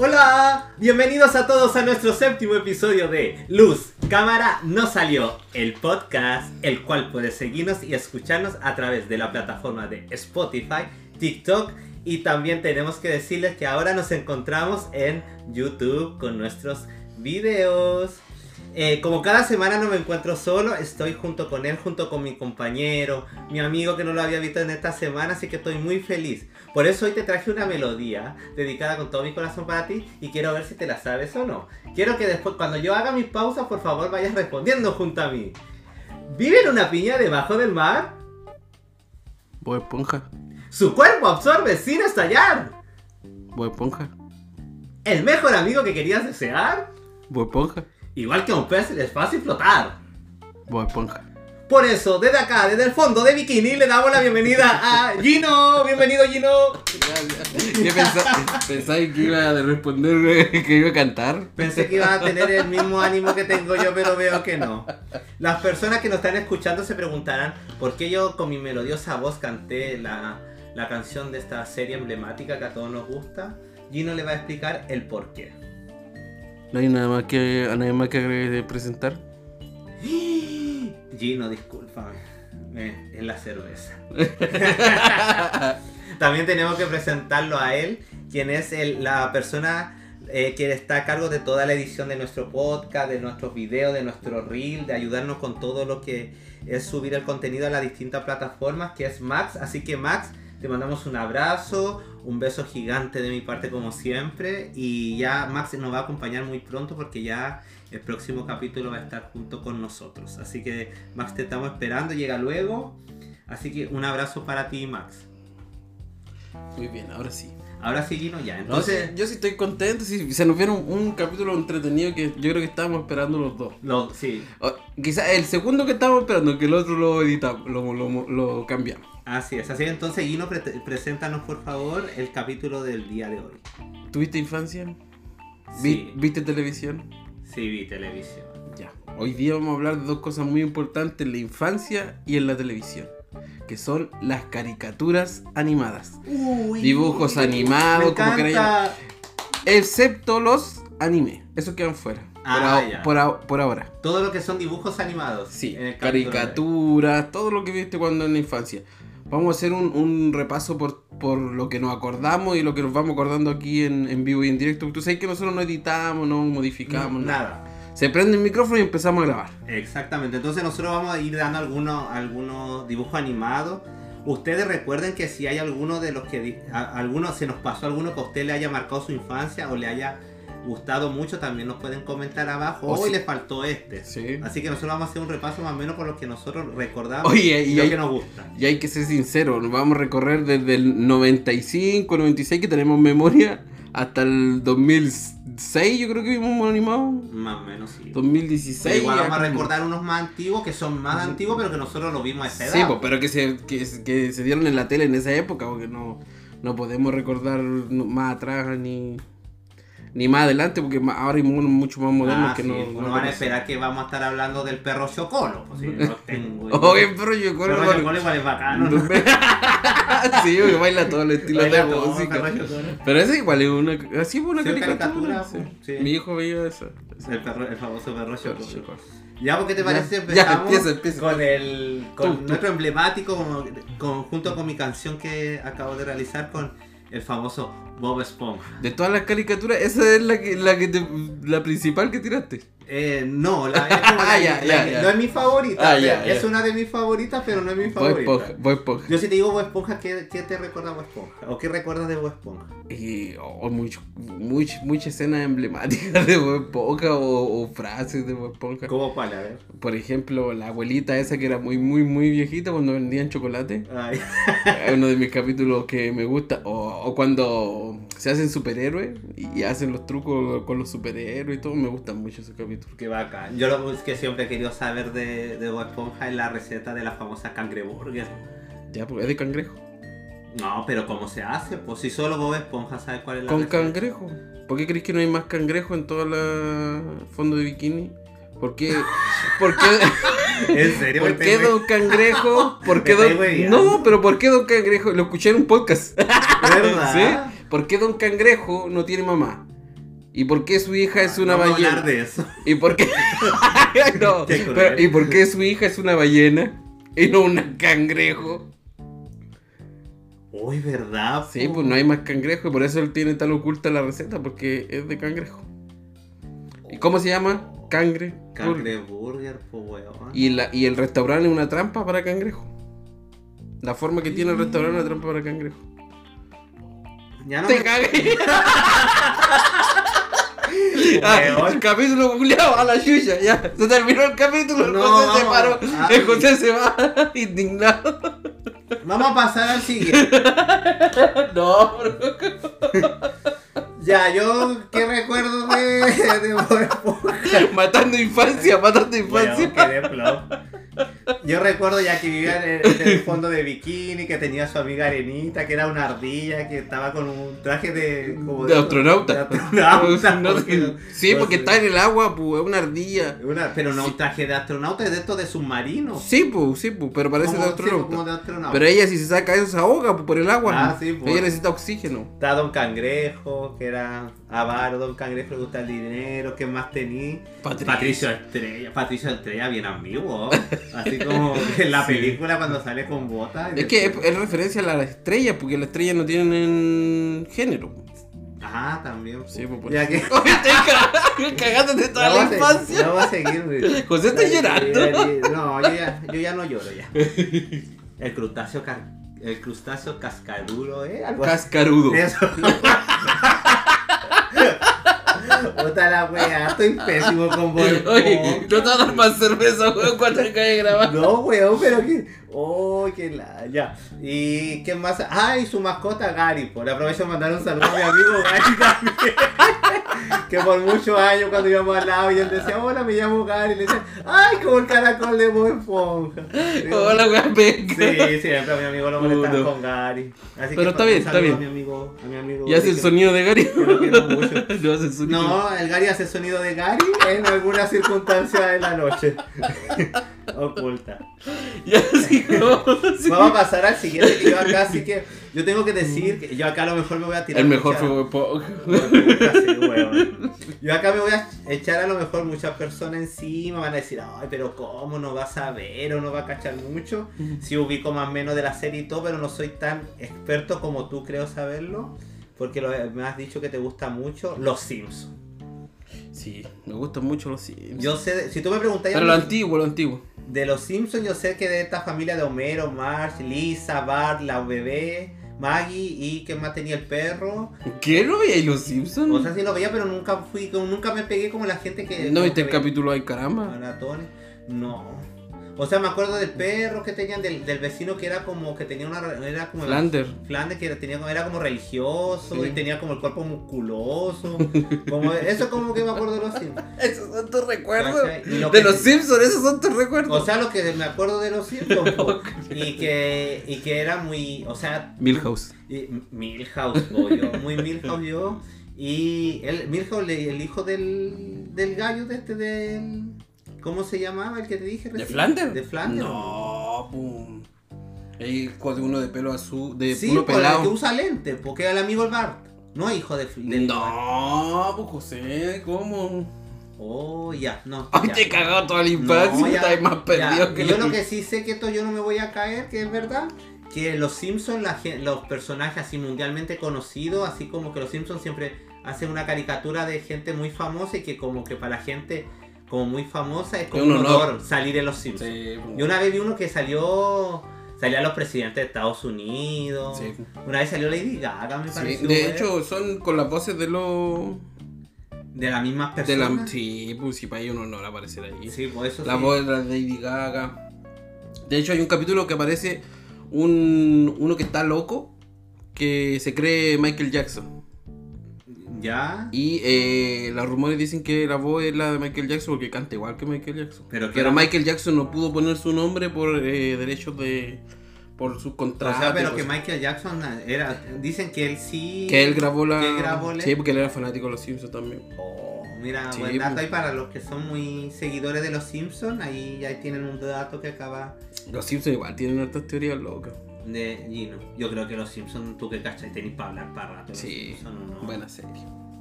Hola, bienvenidos a todos a nuestro séptimo episodio de Luz, Cámara, No Salió, el podcast, el cual puedes seguirnos y escucharnos a través de la plataforma de Spotify, TikTok y también tenemos que decirles que ahora nos encontramos en YouTube con nuestros videos. Eh, como cada semana no me encuentro solo, estoy junto con él, junto con mi compañero, mi amigo que no lo había visto en esta semana, así que estoy muy feliz. Por eso hoy te traje una melodía dedicada con todo mi corazón para ti y quiero ver si te la sabes o no. Quiero que después, cuando yo haga mis pausas, por favor vayas respondiendo junto a mí. ¿Vive en una piña debajo del mar? Bob Esponja. Su cuerpo absorbe sin estallar. Bob Esponja. ¿El mejor amigo que querías desear? Bob Esponja. Igual que a un pez es fácil flotar. Bob Esponja. Por eso, desde acá, desde el fondo de Bikini, le damos la bienvenida a Gino. Bienvenido, Gino. ¿Qué pensa- pensáis que iba a responder que iba a cantar? Pensé que iba a tener el mismo ánimo que tengo yo, pero veo que no. Las personas que nos están escuchando se preguntarán por qué yo con mi melodiosa voz canté la, la canción de esta serie emblemática que a todos nos gusta. Gino le va a explicar el por qué. No hay nada más que, nada más que presentar. Gino, discúlpame. Eh, es la cerveza. También tenemos que presentarlo a él, quien es el- la persona eh, que está a cargo de toda la edición de nuestro podcast, de nuestros videos, de nuestro reel, de ayudarnos con todo lo que es subir el contenido a las distintas plataformas, que es Max. Así que Max, te mandamos un abrazo, un beso gigante de mi parte como siempre. Y ya Max nos va a acompañar muy pronto porque ya el próximo capítulo va a estar junto con nosotros. Así que Max te estamos esperando, llega luego. Así que un abrazo para ti, Max. Muy bien, ahora sí. Ahora sí, Gino, ya. Entonces, yo sí estoy contento. Sí, se nos viene un, un capítulo entretenido que yo creo que estábamos esperando los dos. lo, sí. Quizás el segundo que estábamos esperando, que el otro lo editamos, lo, lo, lo cambiamos. Así es. Así que entonces, Gino, pre- preséntanos por favor el capítulo del día de hoy. ¿Tuviste infancia? Sí, ¿Viste televisión? sí vi televisión. Ya. Hoy día vamos a hablar de dos cosas muy importantes en la infancia y en la televisión. Que son las caricaturas animadas. Uy, Dibujos animados, me como queráis. Excepto los anime. Esos quedan fuera. por, Ah, a- ya. por por ahora. Todo lo que son dibujos animados. Sí. Caricaturas, todo lo que viste cuando en la infancia. Vamos a hacer un, un repaso por, por lo que nos acordamos y lo que nos vamos acordando aquí en, en vivo y en directo. Tú sabes que nosotros no editamos, no modificamos, nada. Se prende el micrófono y empezamos a grabar. Exactamente, entonces nosotros vamos a ir dando algunos, algunos dibujos animados. Ustedes recuerden que si hay alguno de los que a- alguno se nos pasó alguno que a usted le haya marcado su infancia o le haya gustado mucho, también nos pueden comentar abajo. O Hoy si- le faltó este. Sí. Así que nosotros vamos a hacer un repaso más o menos por lo que nosotros recordamos Oye, y y lo hay- que nos gusta. Y hay que ser sincero, nos vamos a recorrer desde el 95, 96 que tenemos memoria, hasta el 2006 yo creo que vimos un animado. Más o menos sí. 2016. Pero igual vamos a recordar unos más antiguos que son más antiguos, pero que nosotros lo vimos a esa edad. Sí, pues, pero que se, que, que se dieron en la tele en esa época, porque no, no podemos recordar más atrás ni, ni más adelante, porque ahora hay unos mucho más modernos Ah, que sí, no. pues no van a esperar que vamos a estar hablando del perro Chocolo. Pues, sí, no tengo Oye, pero yo Perro recuerdo. Chocolo igual es bacano. ¿no? sí, porque baila todo el estilo Baila de todo, música. Perro Chocolo. Pero ese igual es una, así fue una Sí, caricatura. sí. Mi hijo veía esa. El, perro, el famoso perro Chocolo. Chocolo. Ya, porque te parece empezamos ya, empieza, empieza. con el con Tú, tú. nuestro emblemático con- junto con mi canción que acabo de realizar con el famoso Bob Esponja. De todas las caricaturas, esa es la que, la que te- la principal que tiraste. Eh, no, la, es como la- Ah, la no es mi favorita, Ah, es una de mis favoritas, pero no es mi favorita. Esponja, Bob Esponja. Yo si te digo Bob Esponja, ¿qué, qué te recuerda Bob Esponja? ¿O qué recuerdas de Bob Esponja? Y oh, mucho, much- muchas escenas emblemáticas de Bob Esponja o, o frases de Bob Esponja. ¿Cómo cuál? A ver. Por ejemplo, la abuelita esa que era muy, muy, muy viejita cuando vendían chocolate. Ay. Es uno de mis capítulos que me gusta. O, o cuando se hacen superhéroes y hacen los trucos con los superhéroes y todo. Me gustan mucho esos capítulos. Bacán. Yo lo que siempre he querido saber de, de Bob Esponja es la receta de la famosa cangreburger. Ya, porque es de cangrejo. No, pero ¿cómo se hace? Pues si solo Bob Esponja sabe cuál es la Con receta. cangrejo. ¿Por qué crees que no hay más cangrejo en todo el fondo de bikini? ¿Por qué? ¿Por qué? ¿En serio? ¿Por qué Don Cangrejo? ¿Por qué Don... No, pero ¿por qué Don Cangrejo? Lo escuché en un podcast. ¿Verdad? ¿Sí? ¿Por qué Don Cangrejo no tiene mamá? ¿Y por qué su hija es una Ah, Vamos a ballena? hablar de eso. ¿Y por qué? No, pero, ¿Y por qué su hija es una ballena y no un cangrejo? Uy, ¿verdad? Sí, pues no hay más cangrejo y por eso él tiene tan oculta la receta, porque es de cangrejo. ¿Y cómo se llama? Cangre. Cangre burger, po, weón. Y, la, y el restaurante es una trampa para cangrejo. La forma que tiene el restaurante es una trampa para cangrejo. Ya no ¡Te me- cagué! Ah, el capítulo culiao a la chucha, ya. Se terminó el capítulo, el No, José se paró. Ah, el José se va indignado. Vamos a pasar al siguiente. No, bro. Ya, yo, ¿qué recuerdo de? Matando infancia, matando infancia. qué. Yo recuerdo ya que vivía en el, en el fondo de bikini, que tenía a su amiga Arenita, que era una ardilla, que estaba con un traje de... Como De astronauta. de astronauta, No, porque- sí, no porque está en el agua, pues, es una ardilla. Una- pero no un traje de astronauta, es de estos de submarino. Sí, pues, sí, pues, pero parece de sí, como astronauta. de astronauta. Pero ella si se saca eso se ahoga pues, por el agua. Ah, pues. sí, pues. Ella necesita oxígeno. Está Don Cangrejo, que era avaro, Don Cangrejo le gusta el dinero, ¿qué más tenía? Patricio. Patricio Estrella, Patricio Estrella bien amigo, así como en la Sí. película cuando sale con botas. Es que es, es referencia a las estrellas, porque las estrellas no tienen género. Ah, también. Sí, pues por ya que... Cagando- cagándote toda la infancia. No va a seguir. güey. José está Ya, llorando. ya, ya, No, yo ya, yo ya no lloro ya. El crustáceo, car- el crustáceo cascaduro, ¿eh? Algo así. Cascarudo. Eso. Puta la wea, estoy pésimo con Bob Oye, no te vas a dar más cerveza, weón, cuando acabe de grabar. No, weón, pero que. Oh, que la. Ya. ¿Y qué más? Ah, y su mascota Gary. Por aprovecho de mandar un saludo a mi amigo Gary también. que por muchos años cuando íbamos al lado y él decía, hola, me llamo Gary. Y le decía, ay, como el caracol de Bob Esponja. Hola, weón. Sí, siempre a mi amigo lo molestaba Puto. con Gary. Así Pero que está bien, está bien. A mi amigo, a mi amigo Y hace el sonido de Gary. que lo quiero mucho. No hace el sonido. No, el Gary hace sonido de Gary en alguna circunstancia de la noche. Oculta. Ya sí, como- sí. Vamos a pasar al siguiente que yo acá sí que. Yo tengo que decir que yo acá a lo mejor me voy a tirar. El mejor fue. Yo acá me voy a echar a lo mejor muchas personas encima, van a decir, ay, pero ¿cómo no vas a ver o no va a cachar mucho? Si ubico más o menos de la serie y todo, pero no soy tan experto como tú creo saberlo, porque lo- me has dicho que te gusta mucho Los Simpsons. Sí, me gustan mucho los Sims. Yo sé, de- si tú me preguntas Pero lo antiguo, lo antiguo. De Los Simpsons, yo sé que de esta familia de Homero, Marge, Lisa, Bart, la bebé, Maggie y que más tenía el perro. ¿Qué no veíais los Simpsons? O sea, sí lo veía, pero nunca fui, nunca me pegué como la gente que. ¿No viste el veía capítulo Ay caramba? maratones. No. O sea, me acuerdo del perro que tenían, del, del vecino que era como, que tenía una, era como... Flander. Flanders que era, tenía, era como religioso Sí. y tenía como el cuerpo musculoso. Como, eso como que me acuerdo de los Simpsons. Esos son tus recuerdos. De los Simpsons, esos son tus recuerdos. O sea, lo que me acuerdo de los Simpsons. y, que, y que era muy, o sea, Milhouse. y- Milhouse, yo, muy Milhouse yo. Y el, Milhouse, el hijo del, del gallo de este, del... ¿Cómo se llamaba el que te dije ¿De recién? Flanders? De Flanders. No, pum. El de uno de pelo azul, de Sí, uno pues, el pelado. que usa lente, porque era el amigo del Bart. No hijo de... del- No, pues José, ¿cómo? Oh, ya, no. Ay, ya. te he cagado toda la infancia, No, ya, más perdido ya. que Yo la- lo que sí sé que esto yo no me voy a caer, que es verdad, que los Simpsons, la los personajes así mundialmente conocidos, así como que los Simpsons siempre hacen una caricatura de gente muy famosa y que como que para la gente como muy famosa es como un un honor. honor salir en los Simpsons. Sí. Yo una vez vi uno que salió, salían los presidentes de Estados Unidos. Sí. Una vez salió Lady Gaga, me Sí, pareció. de hecho, son con las voces de los. de las mismas De personas. la, sí, pues si para ellos un honor aparecer ahí. Sí, por eso La sí. voz de la Lady Gaga. De hecho, hay un capítulo que aparece un uno que está loco que se cree Michael Jackson. Ya. Y eh, los rumores dicen que la voz es la de Michael Jackson porque canta igual que Michael Jackson. Pero Pero Michael Jackson no pudo poner su nombre por eh, derechos de. por sus O contratos. sea, pero que cosas. Michael Jackson era. Dicen que él sí. Que él grabó la. que él grabó la- Sí, porque él era fanático de los Simpsons también. Oh, mira, Sí, buen dato pues. ahí para los que son muy seguidores de los Simpsons. Ahí ya tienen un dato que acaba Los Simpsons igual tienen hartas teorías locas. De Gino. Yo creo que los Simpsons, tú que cachai, tenés para hablar para rato. Sí, buena serie.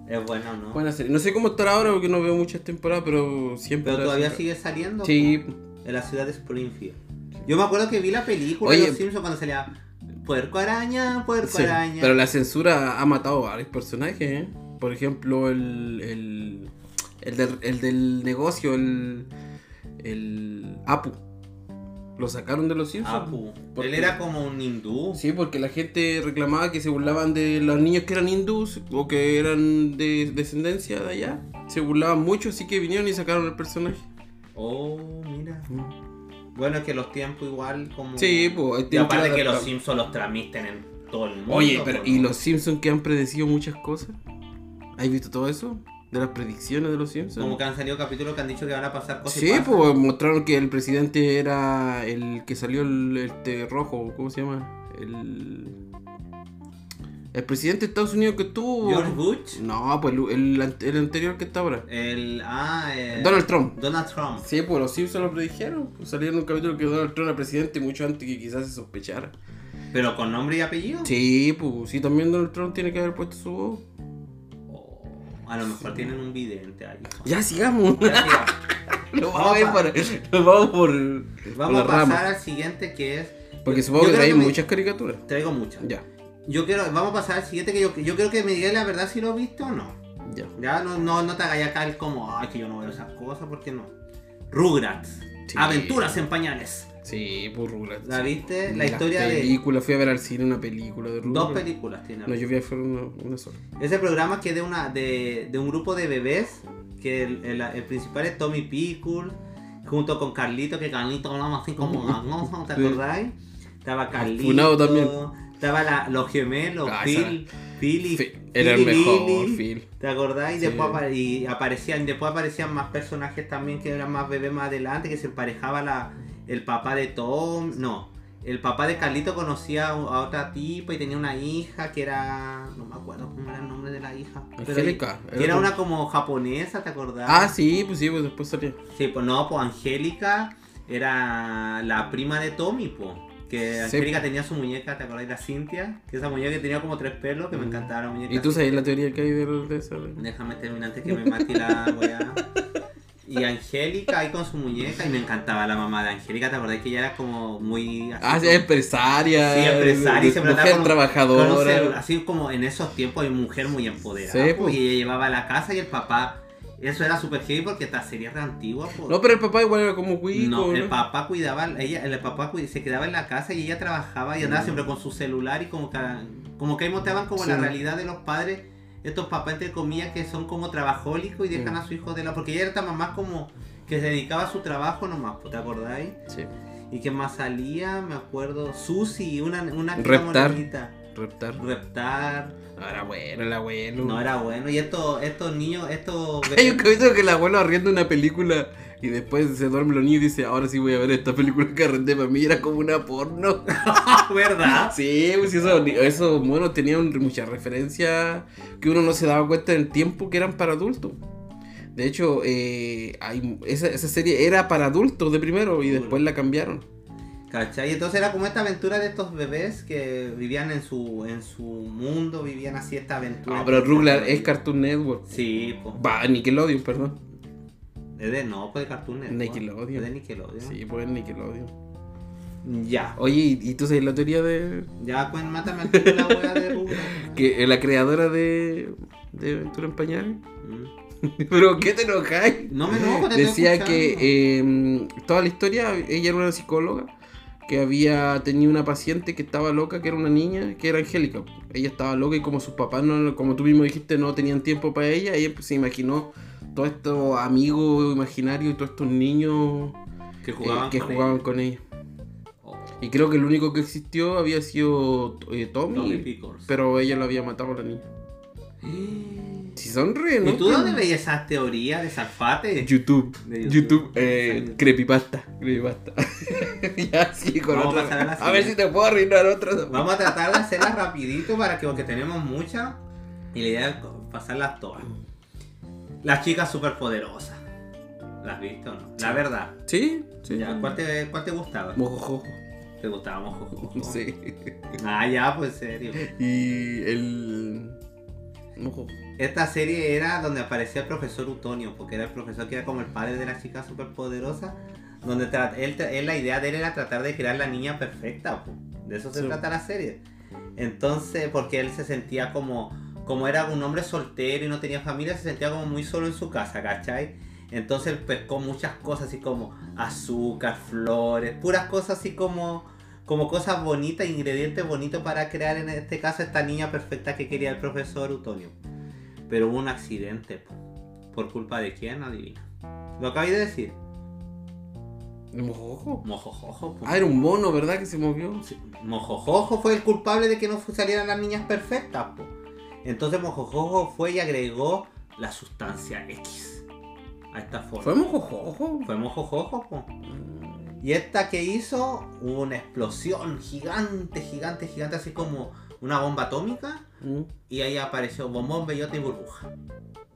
Es bueno, ¿no? Buena serie. No sé cómo estará ahora porque no veo muchas temporadas, pero siempre. Pero todavía siempre- sigue saliendo. Sí. En la ciudad de Springfield. Yo me acuerdo que vi la película Oye. de los Simpsons cuando salía Puerco araña, puerco sí, araña. Pero la censura ha matado a varios personajes, ¿eh? Por ejemplo, el. el. el, del- el del negocio, el. el. Apu. Lo sacaron de los Simpsons. Apu. Porque- Él era como un hindú. Sí, porque la gente reclamaba que se burlaban de los niños que eran hindús o que eran de descendencia de allá. Se burlaban mucho, así que vinieron y sacaron el personaje. Oh, mira. Bueno, es que los tiempos igual como... Sí, pues. Y aparte que los. Simpsons los transmiten en todo el mundo. Oye, pero ¿y los Simpsons que han predecido muchas cosas? ¿Has visto todo eso? De las predicciones de los Simpsons. Como que han salido capítulos que han dicho que van a pasar cosas Sí, pues mostraron que el presidente era el que salió el este rojo, ¿cómo se llama? El el presidente de Estados Unidos que estuvo. George Bush. No, pues el, el, el anterior que está ahora. El... Ah, eh, Donald Trump. Donald Trump. Sí, pues los Simpsons lo predijeron. Pues, salieron un capítulo que Donald Trump era presidente mucho antes que quizás se sospechara. Pero con nombre y apellido. Sí, pues sí, también Donald Trump tiene que haber puesto su voz. A lo mejor tienen un vidente ahí. Ya sigamos. Ya, siga. Nos Vamos a ir por, nos vamos por, a pasar rama. al siguiente que es... Porque Yo supongo que me- muchas caricaturas. Traigo muchas. Ya, Yo quiero, vamos a pasar al siguiente que yo, yo creo que me digáis la verdad si lo he visto o no. ya. Ya no, no, no te hagáis acá el como, ay, que yo no veo esas cosas, porque no. Rugrats. Sí. Aventuras en pañales. Sí, por Rugrats. ¿La viste? La historia de- películas, fui a ver al cine una película de Rugrats. Dos películas tiene. No, yo vi a ver una, una sola. Ese programa que es de, una, de, de un grupo de bebés, que el, el- el principal es Tommy Pickle, junto con Carlito, que Carlito hablaba así como gangoso, ¿te acordáis? Estaba Carlito. Funado también. Estaba la- los gemelos, Ah, Phil, Phil y Phil, era el mejor, Lily. Phil. ¿Te acordáis? Y Sí. después, y aparecían, después aparecían más personajes también que eran más bebés más adelante, que se emparejaba la, el papá de Tom. No, el papá de Carlito conocía a otra tipa y tenía una hija que era. No me acuerdo cómo era el nombre de la hija. Angélica. que era una como japonesa, ¿te acordás? Ah, sí, pues sí, pues después salía. Sí, pues no, pues Angélica era la prima de Tommy, pues. Que Sí. Angélica tenía su muñeca, ¿te acordás la Cintia? Que esa muñeca que tenía como tres pelos, que me Mm. encantaba la muñeca. ¿Y tú sabes la teoría que hay de, de esa? Déjame terminar antes que me mate la weá. Y Angélica ahí con su muñeca y me encantaba la mamá de Angélica, ¿te acordás que ella era como muy así Ah, como- empresaria. Sí, empresaria y Mujer con- trabajadora. un celu- así como en esos tiempos hay mujer muy empoderada. Sí, pues. Y ella llevaba a la casa y el papá. Eso era super heavy porque esta serie era antigua. po. No, pero el papá igual era como cuico. No, el ¿no? papá cuidaba, ella, el papá se quedaba en la casa y ella trabajaba y andaba Mm. siempre con su celular y como que, como que ahí mostraban como Sí. la realidad de los padres, estos papás entre comillas que son como trabajólicos y dejan Mm. a su hijo de la... Porque ella era esta mamá como que se dedicaba a su trabajo nomás, ¿te acordáis? Sí. Y que más salía, me acuerdo, Susi, una, una Reptar. Reptar. Reptar. No, era bueno el abuelo. No era bueno. Y estos, estos niños, estos... Hay un capítulo que el abuelo arrienda una película y después se duerme los niños y dice, ahora sí voy a ver esta película que arrendé para mí, era como una porno. ¿Verdad? Sí, pues eso, eso bueno, tenían muchas referencias que uno no se daba cuenta en el tiempo que eran para adultos. De hecho, eh, hay, esa, esa serie era para adultos de primero y después la cambiaron. ¿Cachai? Entonces era como esta aventura de estos bebés que vivían en su, en su mundo, vivían así esta aventura. No, pero Rugrats es Cartoon Network. Sí, pues. Va, Nickelodeon, perdón. Es de, no, pues de Cartoon Network. Nickelodeon. Es de Nickelodeon. Sí, pues Nickelodeon. Ya. Oye, ¿y, tú sabes la teoría de Ya, pues mátame tiro la wea de que eh, la creadora de, de Aventura en Pañales? Mm. ¿Pero qué te enojáis? No me enojo, te Decía que eh, toda la historia, ella era una psicóloga que había tenido una paciente que estaba loca, que era una niña, que era Angélica. Ella estaba loca y como sus papás, no, como tú mismo dijiste, no tenían tiempo para ella, ella pues, se imaginó todos estos amigos imaginarios y todos estos niños Que eh, jugaban, que con jugaban con. Oh, Y creo que el único que existió había sido eh, Tommy, pero ella lo había matado a la niña. Si son re, ¿no? ¿Y tú dónde veías esas teorías de Salfate? YouTube. De YouTube, YouTube. eh, creepypasta. Creepypasta. ya, sí, con Vamos otra. a ver si te puedo arruinar otra. Vamos a tratar de hacerlas rapidito para que, porque tenemos muchas. Y la idea es pasarlas todas. Las chicas superpoderosas. ¿Las has visto o no? La verdad. Sí, sí. Ya, ¿cuál, te, ¿Cuál te gustaba? Mojojojo. ¿Te gustaba Mojojojo? Sí. Ah, ya, pues en serio. Y el. Mojojojo. esta serie era donde aparecía el profesor Utonio, porque era el profesor que era como el padre de la chica superpoderosa. Donde él, la idea de él era tratar de crear la niña perfecta, de eso se Sí. trata la serie. Entonces, porque él se sentía como, como era un hombre soltero y no tenía familia, se sentía como muy solo en su casa, ¿cachai? Entonces él pescó muchas cosas así como azúcar, flores, puras cosas así como, como cosas bonitas, ingredientes bonitos para crear en este caso esta niña perfecta que quería el profesor Utonio. Pero hubo un accidente, po. ¿por culpa de quién? Adivina. Lo acabé de decir. Mojojo. Mojojojo. po. Ah, era un mono, ¿verdad? Que se movió. Sí, Mojojojo fue el culpable de que no salieran las niñas perfectas. po. Entonces Mojojojo fue y agregó la sustancia X a esta forma. ¿Fue mojojojo? Fue Mojojojo. po. Y esta que hizo una explosión gigante, gigante, gigante, así como una bomba atómica. Mm. Y ahí apareció bombón, bellota y burbuja.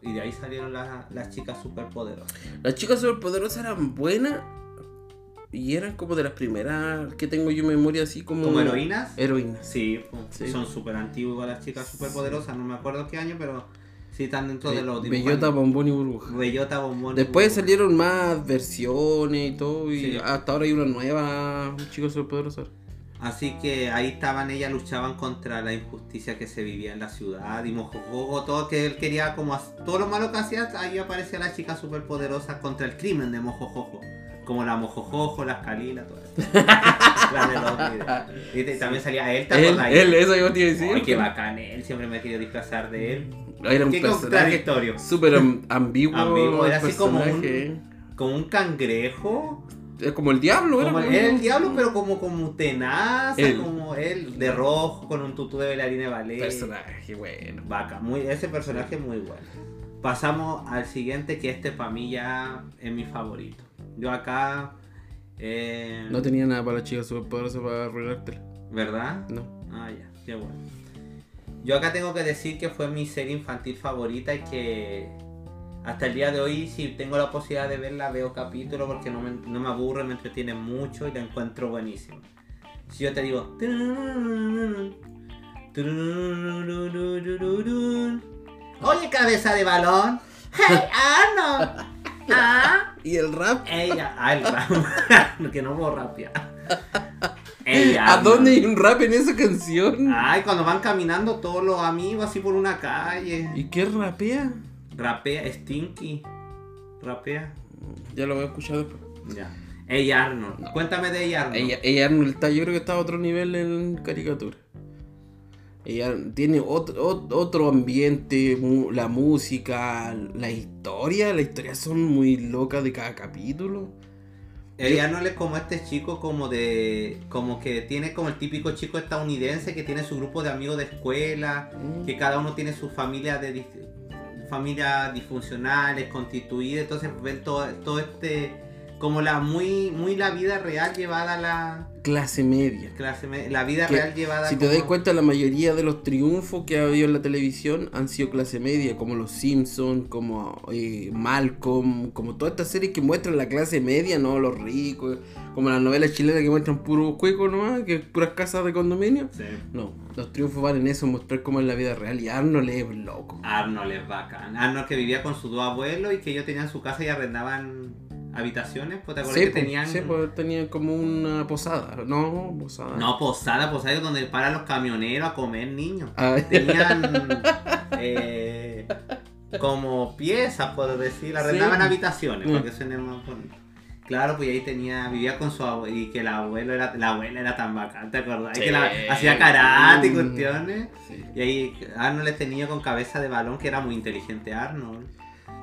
Y de ahí salieron las, las chicas superpoderosas. Las chicas superpoderosas eran buenas y eran como de las primeras que tengo yo en memoria así como... ¿Como heroínas? Heroínas. Sí, son súper antiguas las chicas superpoderosas. No me acuerdo qué año, pero sí están dentro de los dibujos. Bellota, bombón y burbuja. Bellota, bombón. Después burbuja. salieron más versiones y todo y Sí. hasta ahora hay una nueva chicas superpoderosas. Así que ahí estaban, ellas luchaban contra la injusticia que se vivía en la ciudad. Y Mojojojo, todo que él quería, como todo lo malo que hacía, ahí aparecía la chica superpoderosa contra el crimen de Mojojojo. Como la Mojojojo, las Kalila, todo esto. la de los videos. Y te- también salía él, ¿te Él, él, eso yo te iba a decir. Ay, qué bacán, él siempre me he querido disfrazar de él. Era un Qué personaje contradictorio. súper am- ambiguo. Ambiguo, era así como un-. Como un cangrejo. Como el diablo, era. Como como- era el diablo, pero como, como tenaz, como él, de rojo, con un tutú de bailarina de ballet. Personaje, bueno. Vaca, muy, ese personaje es muy bueno. Pasamos al siguiente, que este para mí ya es mi favorito. Yo acá. eh, No tenía nada para las chicas superpoderosas para arruinártela. ¿Verdad? No. Ah, ya, qué bueno. Yo acá tengo que decir que fue mi serie infantil favorita y que hasta el día de hoy, si tengo la posibilidad de verla, veo capítulos porque no me, no me aburre, me entretiene mucho y la encuentro buenísima. Si yo te digo... Oye, cabeza de balón. Hey, Arnold. Ah. ¿Y el rap? Ella, ay, que no puedo rapear. Ella, ¿A dónde hay un rap en esa canción? Ay, cuando van caminando todos los amigos así por una calle. ¿Y qué rapea? Rapea, Stinky. Rapea. Ya lo voy a escuchar después. Ya. Ey Arnold. Cuéntame de ella Arnold. Ella Arnold está, yo creo que está a otro nivel en caricatura. Ella tiene otro, ot- otro ambiente, la música, la historia, las historias son muy locas de cada capítulo. Ey Arnold es como este chico como de... Como que tiene como el típico chico estadounidense que tiene su grupo de amigos de escuela. Que cada uno tiene su familia de... Familias disfuncionales, constituidas. Entonces ven todo, todo este... Como la muy, muy la vida real llevada a la Clase media. clase... La vida Que, real llevada Si te como- das cuenta, la mayoría de los triunfos que ha habido en la televisión han sido clase media, como Los Simpsons, como eh, Malcolm, como todas estas series que muestran la clase media, no los ricos, como las novelas chilenas que muestran puros cuecos nomás, que puras casas de condominio. Sí. No, los triunfos van en eso, mostrar cómo es la vida real. Y Arnold es loco. Arnold es bacán. Arnold que vivía con sus dos abuelos y que ellos tenían su casa y arrendaban habitaciones. Pues te acuerdas Sí, que pues, tenían. sí, pues, tenían como una posada. No, posada. No, posada, posada es donde paran los camioneros a comer niños. Ah, Tenían eh, como piezas, por decir, arrendaban Sí. habitaciones, Mm. para que suene más bonito. Claro, pues ahí tenía, vivía con su abuelo y que el abuelo era, la abuela era tan bacán, ¿te acordás? Sí. Que la, hacía karate y Mm. cuestiones. sí. Y ahí Arnold le tenía con cabeza de balón que era muy inteligente Arnold.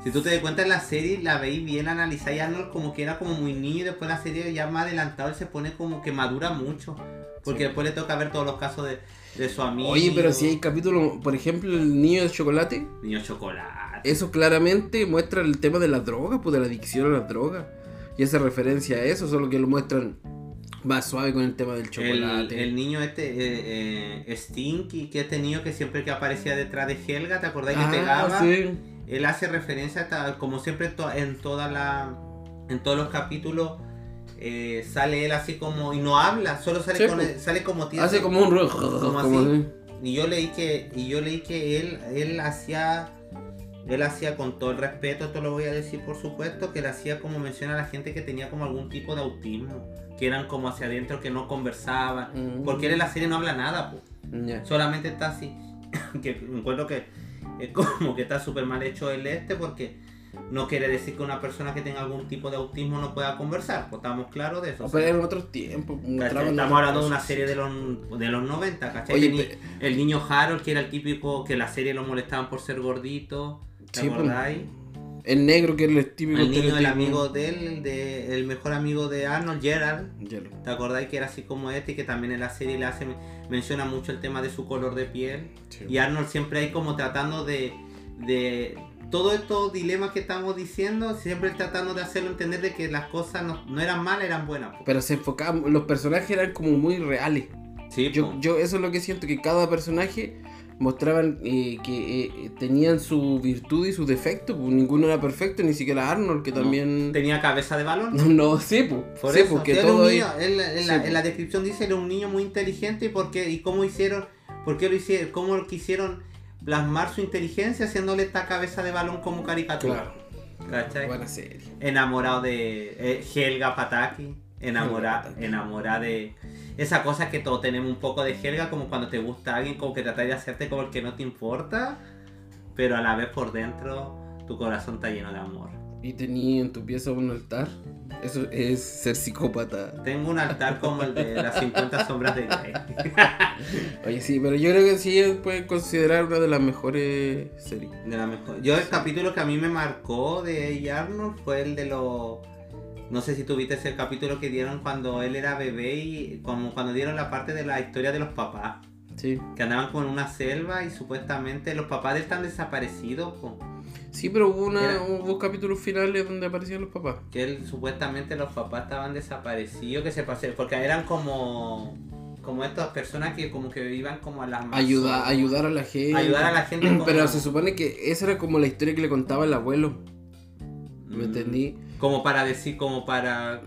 Si tú te das cuenta en la serie, la veis bien analizada y Arnold como que era como muy niño y después la serie ya más adelantado él se pone como que madura mucho. Porque Sí. después le toca ver todos los casos de, de su amigo. Oye, pero si hay capítulos, por ejemplo, el niño de chocolate. Niño chocolate. Eso claramente muestra el tema de las drogas, pues de la adicción a las drogas. Y hace referencia a eso, solo que lo muestran más suave con el tema del El, chocolate. el niño este, eh, eh, Stinky, que este niño que siempre que aparecía detrás de Helga, ¿te acordás que Ah, pegaba? sí. Él hace referencia hasta, como siempre en, to- en toda la en todos los capítulos eh, sale él así como y no habla solo sale Sí, con pues. sale como tieso. Hace como un ruido. Como como así. así. y yo leí que y yo leí que él él hacía él hacía con todo el respeto, esto lo voy a decir por supuesto, que él hacía como menciona a la gente que tenía como algún tipo de autismo, que eran como hacia adentro, que no conversaban, Mm. porque él en la serie no habla nada, pues. Solamente está así, que encuentro que es como que está súper mal hecho el este, porque no quiere decir que una persona que tenga algún tipo de autismo no pueda conversar, pues estamos claros de eso. No, pero eran otros tiempos. Estamos hablando de una serie de los, de los 90, ¿cachai? Oye, el, ni- pe- el niño Harold, que era el típico que la serie lo molestaban por ser gordito, ¿te Sí, pues, acordáis? El negro que era el típico El niño, el amigo de él, el, de, el mejor amigo de Arnold, Gerald. Lo- ¿Te acordáis que era así como este y que también en la serie le hace menciona mucho el tema de su color de piel? sí. Y Arnold siempre ahí como tratando de, de todos estos dilemas que estamos diciendo, siempre tratando de hacerlo entender de que las cosas no, no eran malas, eran buenas. po. Pero se enfocaban, los personajes eran como muy reales. Sí, Yo, yo eso es lo que siento, que cada personaje mostraban eh, que eh, tenían su virtud y su defecto, pues ninguno era perfecto, ni siquiera Arnold, que No, también... tenía cabeza de balón. No, no, sí, pues. Por sí, eso, porque era todo un ahí- niño, en, Sí, la, po. en la descripción dice era un niño muy inteligente y por qué, y cómo hicieron, por qué lo hicieron, cómo quisieron plasmar su inteligencia haciéndole esta cabeza de balón como caricatura. Claro, ¿Cachai? buena serie. enamorado de eh, Helga Pataki, enamorada enamorada de esa cosa que todos tenemos un poco de Helga, como cuando te gusta alguien, como que tratas de hacerte como el que no te importa, pero a la vez por dentro tu corazón está lleno de amor. Y tenía en tu pieza un altar. Eso es ser psicópata. Tengo un altar como el de las 50 sombras de Grey. Oye, sí, pero yo creo que sí puede considerar una de las mejores series. De la mejor. Yo el capítulo que a mí me marcó de A. Arnold fue el de los... No sé si tuviste ese capítulo que dieron cuando él era bebé y como cuando dieron la parte de la historia de los papás. Sí. que andaban como en una selva y supuestamente los papás de él están desaparecidos, po. Sí, pero hubo, una, Era- hubo capítulos finales donde aparecían los papás. que él supuestamente los papás estaban desaparecidos, que se pasé, porque eran como como estas personas que como que iban como a las Ayuda, ayudar a la gente. ayudar a la gente como- Pero se supone que esa era como la historia que le contaba el abuelo. ¿Me Mm, entendí? Como para decir, como para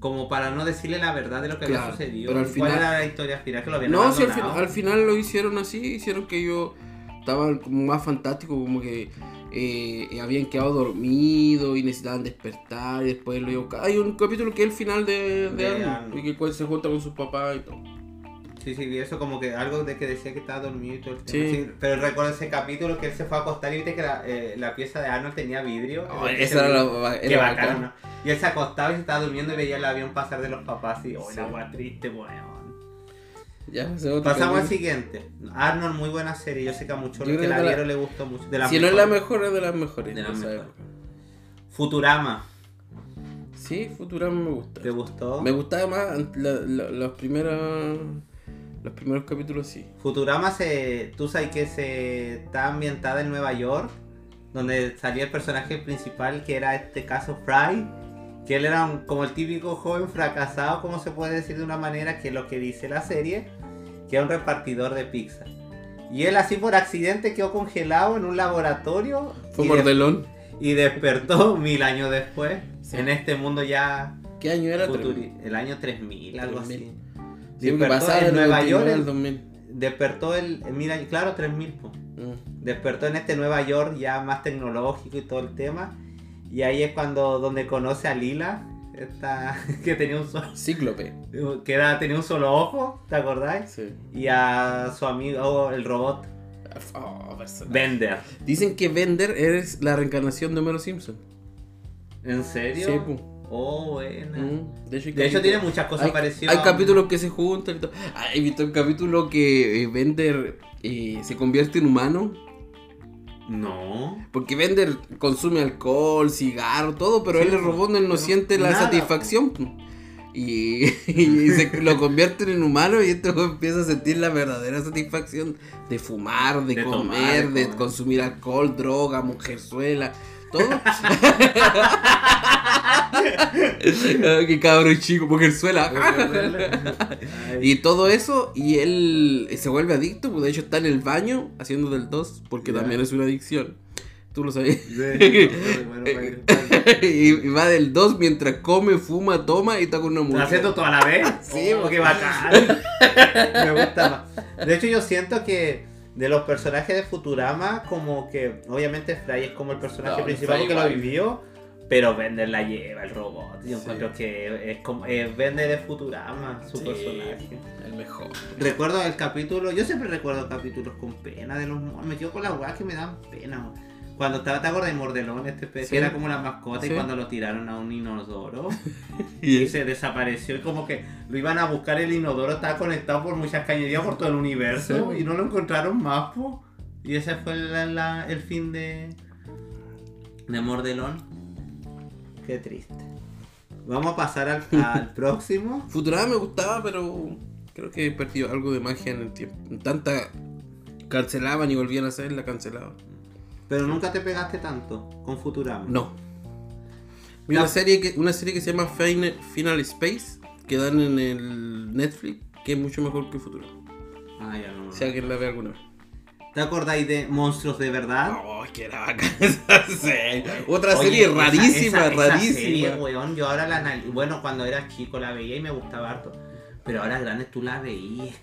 como para no decirle la verdad de lo que Claro, había sucedido. pero al ¿Cuál final- era la historia final que lo habían No, sí, al, fin- al final lo hicieron así, hicieron que ellos estaban como más fantásticos, como que eh, habían quedado dormidos y necesitaban despertar y después lo iba a buscar. Hay un capítulo que es el final de, de, De Arnold, Arnold. y que se junta con sus papás y todo. Sí, sí, vi eso como que algo de que decía que estaba dormido y todo el Sí. tema. Sí, pero recuerdo ese capítulo que él se fue a acostar y viste que la, eh, la pieza de Arnold tenía vidrio. Oh, esa era era Qué bacano, ¿no? Y él se acostaba y se estaba durmiendo y veía el avión pasar de los papás y, oh, Sí. la agua triste, weón. Ya, Pasamos al siguiente. Arnold, muy buena serie. Yo sé que a muchos los que la que la- vieron le gustó mucho. De Si no es la mejor, es de las mejores. De las mejores. Futurama, Sí, Futurama me gusta. ¿te gustó? Me gustaba más los primeros los primeros capítulos sí. Futurama, se, tú sabes que se está ambientada en Nueva York, donde salía el personaje principal que era este caso Fry, que él era un- como el típico joven fracasado, como se puede decir de una manera, que es lo que dice la serie, que era un repartidor de pizza. Y él así por accidente quedó congelado en un laboratorio Fue y, de- Delon. y despertó mil años después, Sí. en este mundo ya ¿Qué año era? futuri- el año 3000, algo 3000. así. Despertó pasaba en Nueva 99 York, al el- 2000. despertó el, mira, claro, 3000, po. Mm. despertó en este Nueva York ya más tecnológico y todo el tema. Y ahí es cuando donde conoce a Lila, esta que tenía un solo, Cíclope. que era, tenía un solo ojo, ¿te acordáis? Sí. Y a su amigo, oh, el robot Oh. Bender. Dicen que Bender es la reencarnación de Homero Simpson. ¿En serio? Sí. Oh, buena. Mm. De hecho, De tiene muchas cosas hay, parecidas. hay capítulos que se juntan y todo. Ah, he visto un capítulo que eh, Bender eh, se convierte en humano. No. Porque Bender consume alcohol, cigarro, todo, pero Sí, él es po. robot, él no siente la nada, satisfacción. po. Y, y se lo convierten en humano y esto empieza a sentir la verdadera satisfacción de fumar, de, De comer, de de, comer. consumir alcohol, droga, mujerzuela, todo. Ah, Qué cabrón chico, mujerzuela. Y todo eso, y él se vuelve adicto, pues de hecho está en el baño haciendo del 2, porque también es una adicción. Tú lo sabías. Sí, y, va del 2 mientras come, fuma, toma y está con una ¿Lo mujer. haciendo toda la vez? Sí, oh, porque- qué bacán. Me gusta más. De hecho, yo siento que de los personajes de Futurama, como que obviamente Fry es como el personaje No, principal porque lo vivió, pero Bender la lleva, el robot. Yo Sí. encuentro que es como es Bender de Futurama, su Sí. personaje. El mejor. Recuerdo el capítulo, yo siempre recuerdo capítulos con pena de los monos, me quedo con las weas que me dan pena. Cuando estaba, ¿te acuerdas de Mordelón? Este pez Sí. que era como la mascota Sí. y cuando lo tiraron a un inodoro Y y se desapareció y como que lo iban a buscar el inodoro, estaba conectado por muchas cañerías por todo el universo Sí. y no lo encontraron más, po. Y ese fue la- la- el fin de, de Mordelón. Qué triste. Vamos a pasar al, al próximo. Futurama me gustaba, pero creo que he perdido algo de magia en el tiempo. Tanta cancelaban y volvían a hacer, la cancelaban. Pero nunca te pegaste tanto con Futurama. No. Vi una serie que una serie que se llama Final, Final Space que dan en el Netflix que es mucho mejor que Futurama. Ah, ya no. Si alguien la ve alguna vez. ¿Te acordáis de Monstruos de Verdad? Oh, que era bacán esa serie. Otra Oye, serie esa- rarísima, esa- esa rarísima. serie, weón, yo ahora la anal- Bueno, cuando era chico la veía y me gustaba harto. Pero ahora grande tú la veías.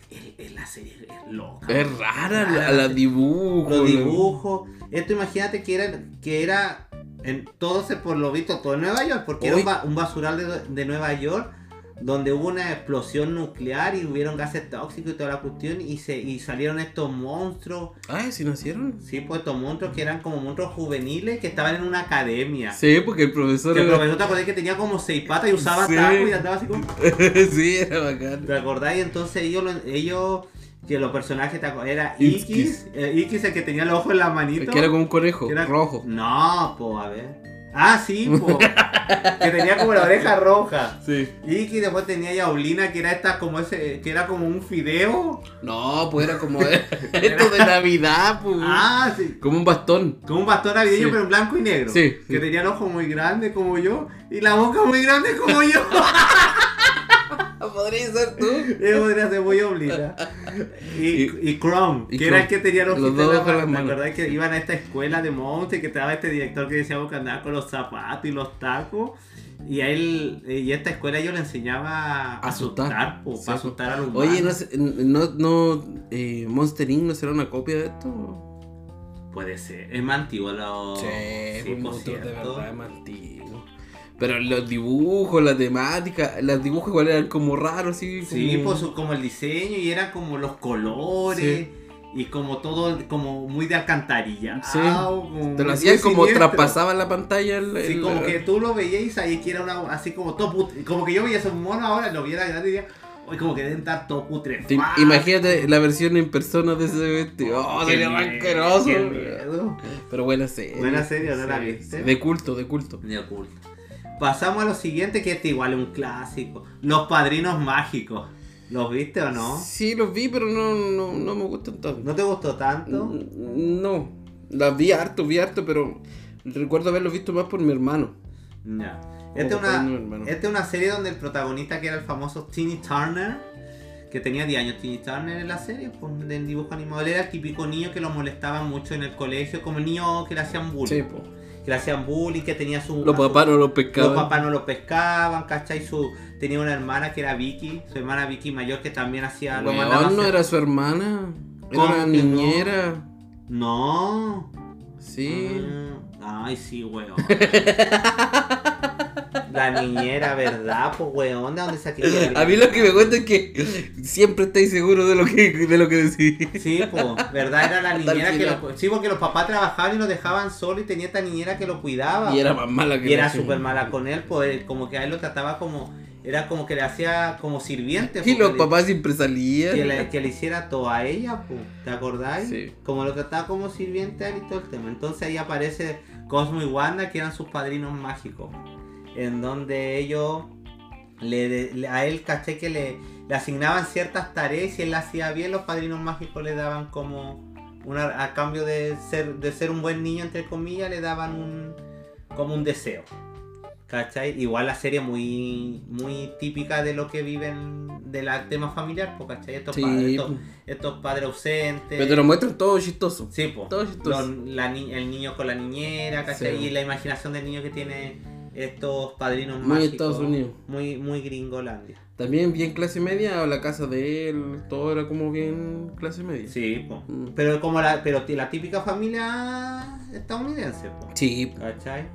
La serie es loca. es rara, Rara la, la dibujo. Los dibujos. Esto imagínate que era. Que era en, todo se por lo visto todo en Nueva York. Porque era un, ba- un basural de, de Nueva York. Donde hubo una explosión nuclear y hubieron gases tóxicos y toda la cuestión. Y, se, y salieron estos monstruos. Ah, ¿sí nacieron? Sí, pues estos monstruos que eran como monstruos juveniles que estaban en una academia. Sí, porque el profesor Que el profesor te acordás que tenía como seis patas y usaba Sí. taco y andaba así como. sí, era bacán. ¿Te acordáis? Entonces ellos, lo- ellos que los personajes acordás, era Ikis. Ikis, eh, el que tenía los ojos en la manito. Que era como un conejo, era- rojo. No, po, a ver. Ah, sí, po. que tenía como la oreja roja. Sí. Iki después tenía Yaulina que era esta como ese, que era como un fideo. No, pues era como esto de Navidad, pues. Ah, sí. Como un bastón. Como un bastón navideño, Sí. pero en blanco y negro. Sí, Que tenía el ojo muy grande como yo y la boca muy grande como yo. Podría ser tú. Eso podría ser muy obliga. Y, Y- y Chrome, y que era el que tenía los Los dos en la ojos en mano. las ¿Te manos. acordás que iban a esta escuela de monte y que estaba este director que decía que andaba con los zapatos y los tacos? Y a él, y a esta escuela yo le enseñaba a Asustar. asustar, po, Sí, asustar a los Oye, no, no, no eh, Monster Inc. no será una copia de esto. Puede ser, es más antiguo lo... Sí, sí, por de verdad es más antiguo. Pero los dibujos, la temática, los dibujos igual eran como raros. Sí, como- pues su- como el diseño y era como los colores Sí. y como todo como muy de alcantarilla. Sí. como Te lo hacían como siniestro. traspasaban la pantalla. el- Sí, como que tú lo veías sabías que era una, así como todo Como que yo veía esos monos ahora, lo viera grande y diría, "Uy, como que deben estar todo putrefactos. imagínate la versión en persona de ese vestido. Oh, Qué sería asqueroso. qué miedo. Pero buena serie. Buena serie, ¿no la Sí, viste? sí. De culto, de culto. De oculto. Pasamos a lo siguiente, que este igual es un clásico. Los padrinos mágicos. ¿Los viste o no? Sí, los vi, pero no, no, no me gustan tanto. ¿No te gustó tanto? No. Las vi harto, vi harto, pero recuerdo haberlos visto más por mi hermano. Ya. Como Esta es, una, serie donde el protagonista, que era el famoso Timmy Turner, que tenía 10 años Timmy Turner en la serie, pues, del dibujo animado, él era el típico niño que lo molestaban mucho en el colegio, como el niño que le hacían bullying. Sí, po. Que le hacían bullying, que tenía su... Los papás no los pescaban. Los papás no lo pescaban, ¿cachai? Su, tenía una hermana que era Vicky, su hermana Vicky mayor, que también hacía... Lo Weón, a no hacer- era su hermana. Era niñera. No. Sí. Ah, Ay, sí, weón. La niñera, ¿verdad? Pues, weón, ¿de dónde saqué? A mí lo que me cuenta es que siempre estáis seguros de lo que, de lo que decís. Sí, pues, ¿verdad? Era la niñera que lo... Sí, porque los papás trabajaban y lo dejaban solo y tenía esta niñera que lo cuidaba. Y era más mala que Y era súper mala con él, pues, como que a él lo trataba como... Era como que le hacía como sirviente. Y porque los le- papás siempre salían. que le, que le hiciera todo a ella, pues, ¿te acordáis? Sí. Como lo trataba como sirviente a él y todo el tema. Entonces ahí aparece Cosmo y Wanda, que eran sus padrinos mágicos. En donde ellos, le, le- a él, caché que le, le asignaban ciertas tareas y si él las hacía bien, los padrinos mágicos le daban como, una, a cambio de ser, de ser un buen niño, entre comillas, le daban un, como un deseo. ¿Cachai? Igual la serie muy muy típica de lo que viven del tema familiar, pues, ¿cachai? Estos, Sí, padres, estos, po. estos padres ausentes. Pero te lo muestran todo chistoso. Sí, po. Todo chistoso. Los- la ni- el niño con la niñera, ¿cachai? Sí. Y la imaginación del niño que tiene estos padrinos Muy mágicos. Estados Unidos. Muy, muy gringolandia. También bien clase media, o la casa de él, todo era como bien clase media. Sí, po. Mm. pero como la, pero la típica familia estadounidense, po. Sí, ¿cachai?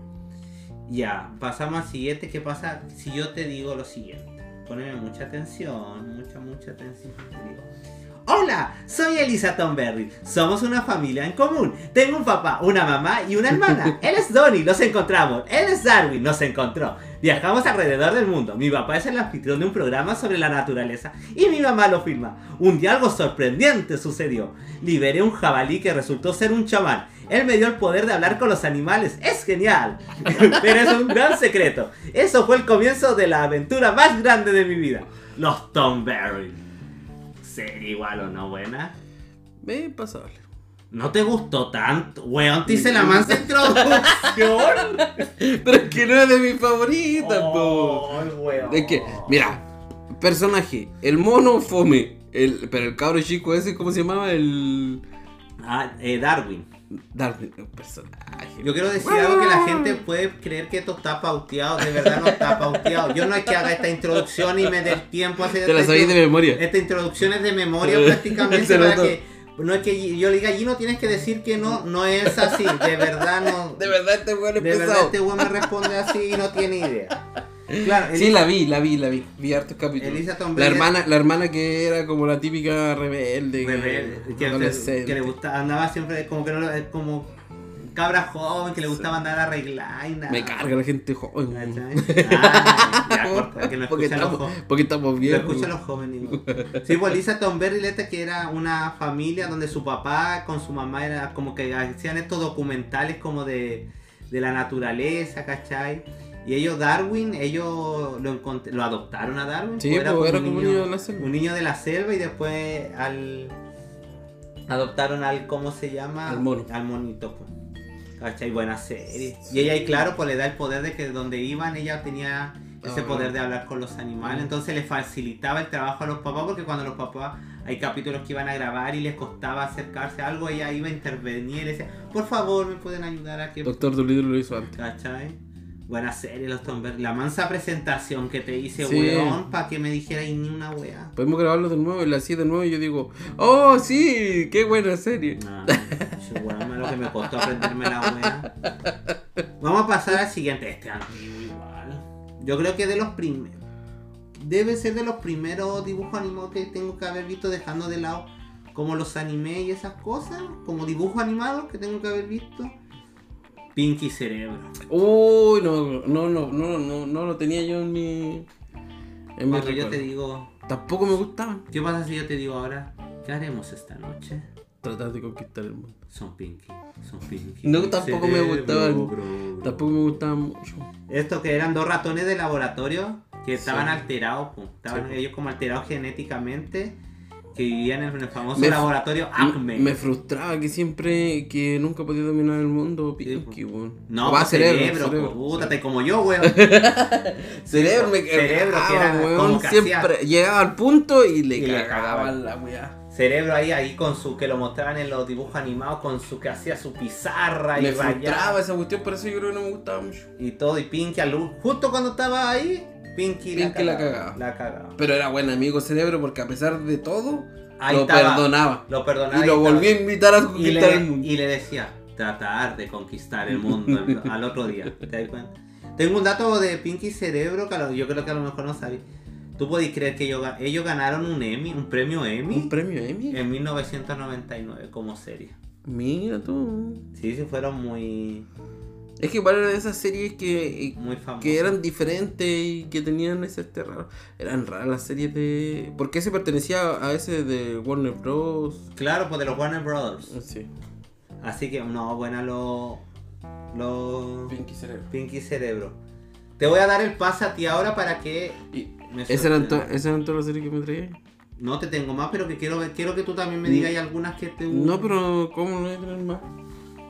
Ya, pasamos al siguiente. ¿Qué pasa si yo te digo lo siguiente? Poneme mucha atención, mucha, mucha atención. Te digo, Hola, soy Elisa Tomberry. Somos una familia en común. Tengo un papá, una mamá y una hermana. Él es Donnie, los encontramos. Él es Darwin, nos encontró. Viajamos alrededor del mundo. Mi papá es el anfitrión de un programa sobre la naturaleza y mi mamá lo filma. Un día algo sorprendente sucedió. Liberé un jabalí que resultó ser un chamán. Él me dio el poder de hablar con los animales. Es genial. Pero es un gran secreto. Eso fue el comienzo de la aventura más grande de mi vida. Los Tomberry. ¿Sería igual o no buena? ve pasable. ¿No te gustó tanto? Weón, te hice la mansa introducción. Pero es que no es de mis favoritas, po. Ay, weón. Es que, mira, personaje, el mono fome, el, pero el cabro chico ese, ¿cómo se llamaba? El... Ah, eh, Darwin. El personaje. Yo quiero decir algo que la gente puede creer que esto está pauteado. De verdad no está pauteado. Yo no es que haga esta introducción y me dé tiempo a hacer Te la sabéis de memoria. Esta introducción es de memoria prácticamente para que. No es que yo le diga, no tienes que decir que no, no es así. De verdad no. De verdad este weón De verdad este weón me responde así y no tiene idea. Claro, Sí, la vi, la vi, la vi. Vi hartos capítulos. Elisa Tom La hermana, la hermana que era como la típica rebelde. que- rebelde, que, que le gustaba, andaba siempre como que no lo- como cabra joven que le gustaba andar arreglada y nada. Me carga la gente joven. Ah, ya, corta, que no porque, los estamos, jóvenes. porque estamos Lo bien. escuchan los jóvenes. igual. Sí, pues Lisa Tomberry Leta, que era una familia donde su papá con su mamá era como que hacían estos documentales como de, de la naturaleza, ¿cachai? Y ellos, Darwin, ellos lo, lo adoptaron a Darwin. Sí, pues, pues, era como un niño de la selva. un niño de la selva y después al adoptaron al cómo se llama Al mono. al monito pues. ¿Cachai? Buena serie. Y ella, y claro, pues le da el poder de que donde iban ella tenía ese Ah. poder de hablar con los animales. Entonces le facilitaba el trabajo a los papás porque cuando los papás hay capítulos que iban a grabar y les costaba acercarse a algo, ella iba a intervenir y decía, por favor, me pueden ayudar a que... Doctor Dolittle lo hizo antes. ¿Cachai? Buena serie, los Tomber. La mansa presentación que te hice, Sí. weón, para que me dijeras ni una wea. Podemos grabarlo de nuevo y la así de nuevo y yo digo, oh sí, qué buena serie. No, me lo que me costó aprenderme la wea. Vamos a pasar al siguiente. Este antiguo igual. Yo creo que de los primeros. Debe ser de los primeros dibujos animados que tengo que haber visto, dejando de lado como los anime y esas cosas. Como dibujos animados que tengo que haber visto. Pinky Cerebro. Uy, no, no, no, no, no, no lo tenía yo en mi. En mi yo te digo, Tampoco me gustaban. ¿qué pasa si yo te digo ahora? ¿Qué haremos esta noche? Tratar de conquistar el mundo. Son Pinky, son Pinky. No, tampoco me gustaban. bro. Tampoco me gustaban mucho. Estos que eran dos ratones de laboratorio que estaban Sí. alterados, po. estaban Sí. ellos como alterados genéticamente, que vivían en el famoso Me- laboratorio Acme. Me frustraba que siempre, que nunca podía dominar el mundo, Pinky, weón. No, va, pues, cerebro, cerebro. po, pútate como yo, weón. Cerebro me Cerebro, que cagaba, era weón, como que siempre llegaba al punto y le Y le cagaban. la weá. Cerebro ahí, ahí con su, que lo mostraban en los dibujos animados, con su que hacía su pizarra Me y frustraba rayaba esa cuestión, por eso yo creo que no me gustaba mucho. y todo, y Pinky al luz. Justo cuando estaba ahí, Pinky, Pinky la cagaba. La cagaba. Pero era buen amigo Cerebro porque a pesar de todo, Ahí lo estaba, perdonaba. Lo perdonaba Y lo volví a invitar a conquistar le, el mundo. y le decía, tratar de conquistar el mundo al, otro día. ¿Te das cuenta? Tengo un dato de Pinky Cerebro que yo creo que a lo mejor no sabía. ¿Tú podés creer que ellos, ellos ganaron un Emmy, un premio Emmy? ¿Un premio Emmy? En 1999 como serie. Mira tú. Sí, sí, fueron muy, Es que igual eran esas series que, muy famosos. que eran diferentes y que tenían ese este raro. Eran raras las series de. Porque ese pertenecía a ese de Warner Bros. Claro, pues de los Warner Brothers. Sí. Así que, no, buena los los Pinky Cerebro. Pinky Cerebro. Te voy a dar el pase a ti ahora para que esas eran, todas las series que me traía. No te tengo más, pero que quiero, quiero que tú también me digas algunas que te No, pero ¿cómo no voy a tener más?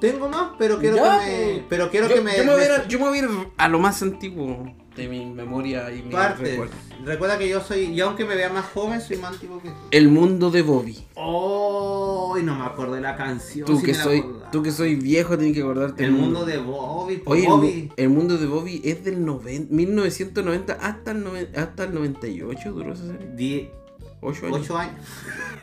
Tengo más, pero quiero Ya, que me. pues. Pero quiero yo, que me. yo me voy a ir, me- a- yo me voy a ir a lo más antiguo de mi memoria y mi recuerdo. Recuerda que yo soy. Y aunque me vea más joven, soy más antiguo que tú. El mundo de Bobby. Oh, Uy, no me acuerdo de la canción. Tú que soy, tú que soy viejo tienes que acordarte. El mundo de Bobby. pues, Oye, Bobby. el mundo de Bobby es del noven- 1990 hasta el, noven- hasta el 98 duró esa serie. Die- 8 años. ocho años.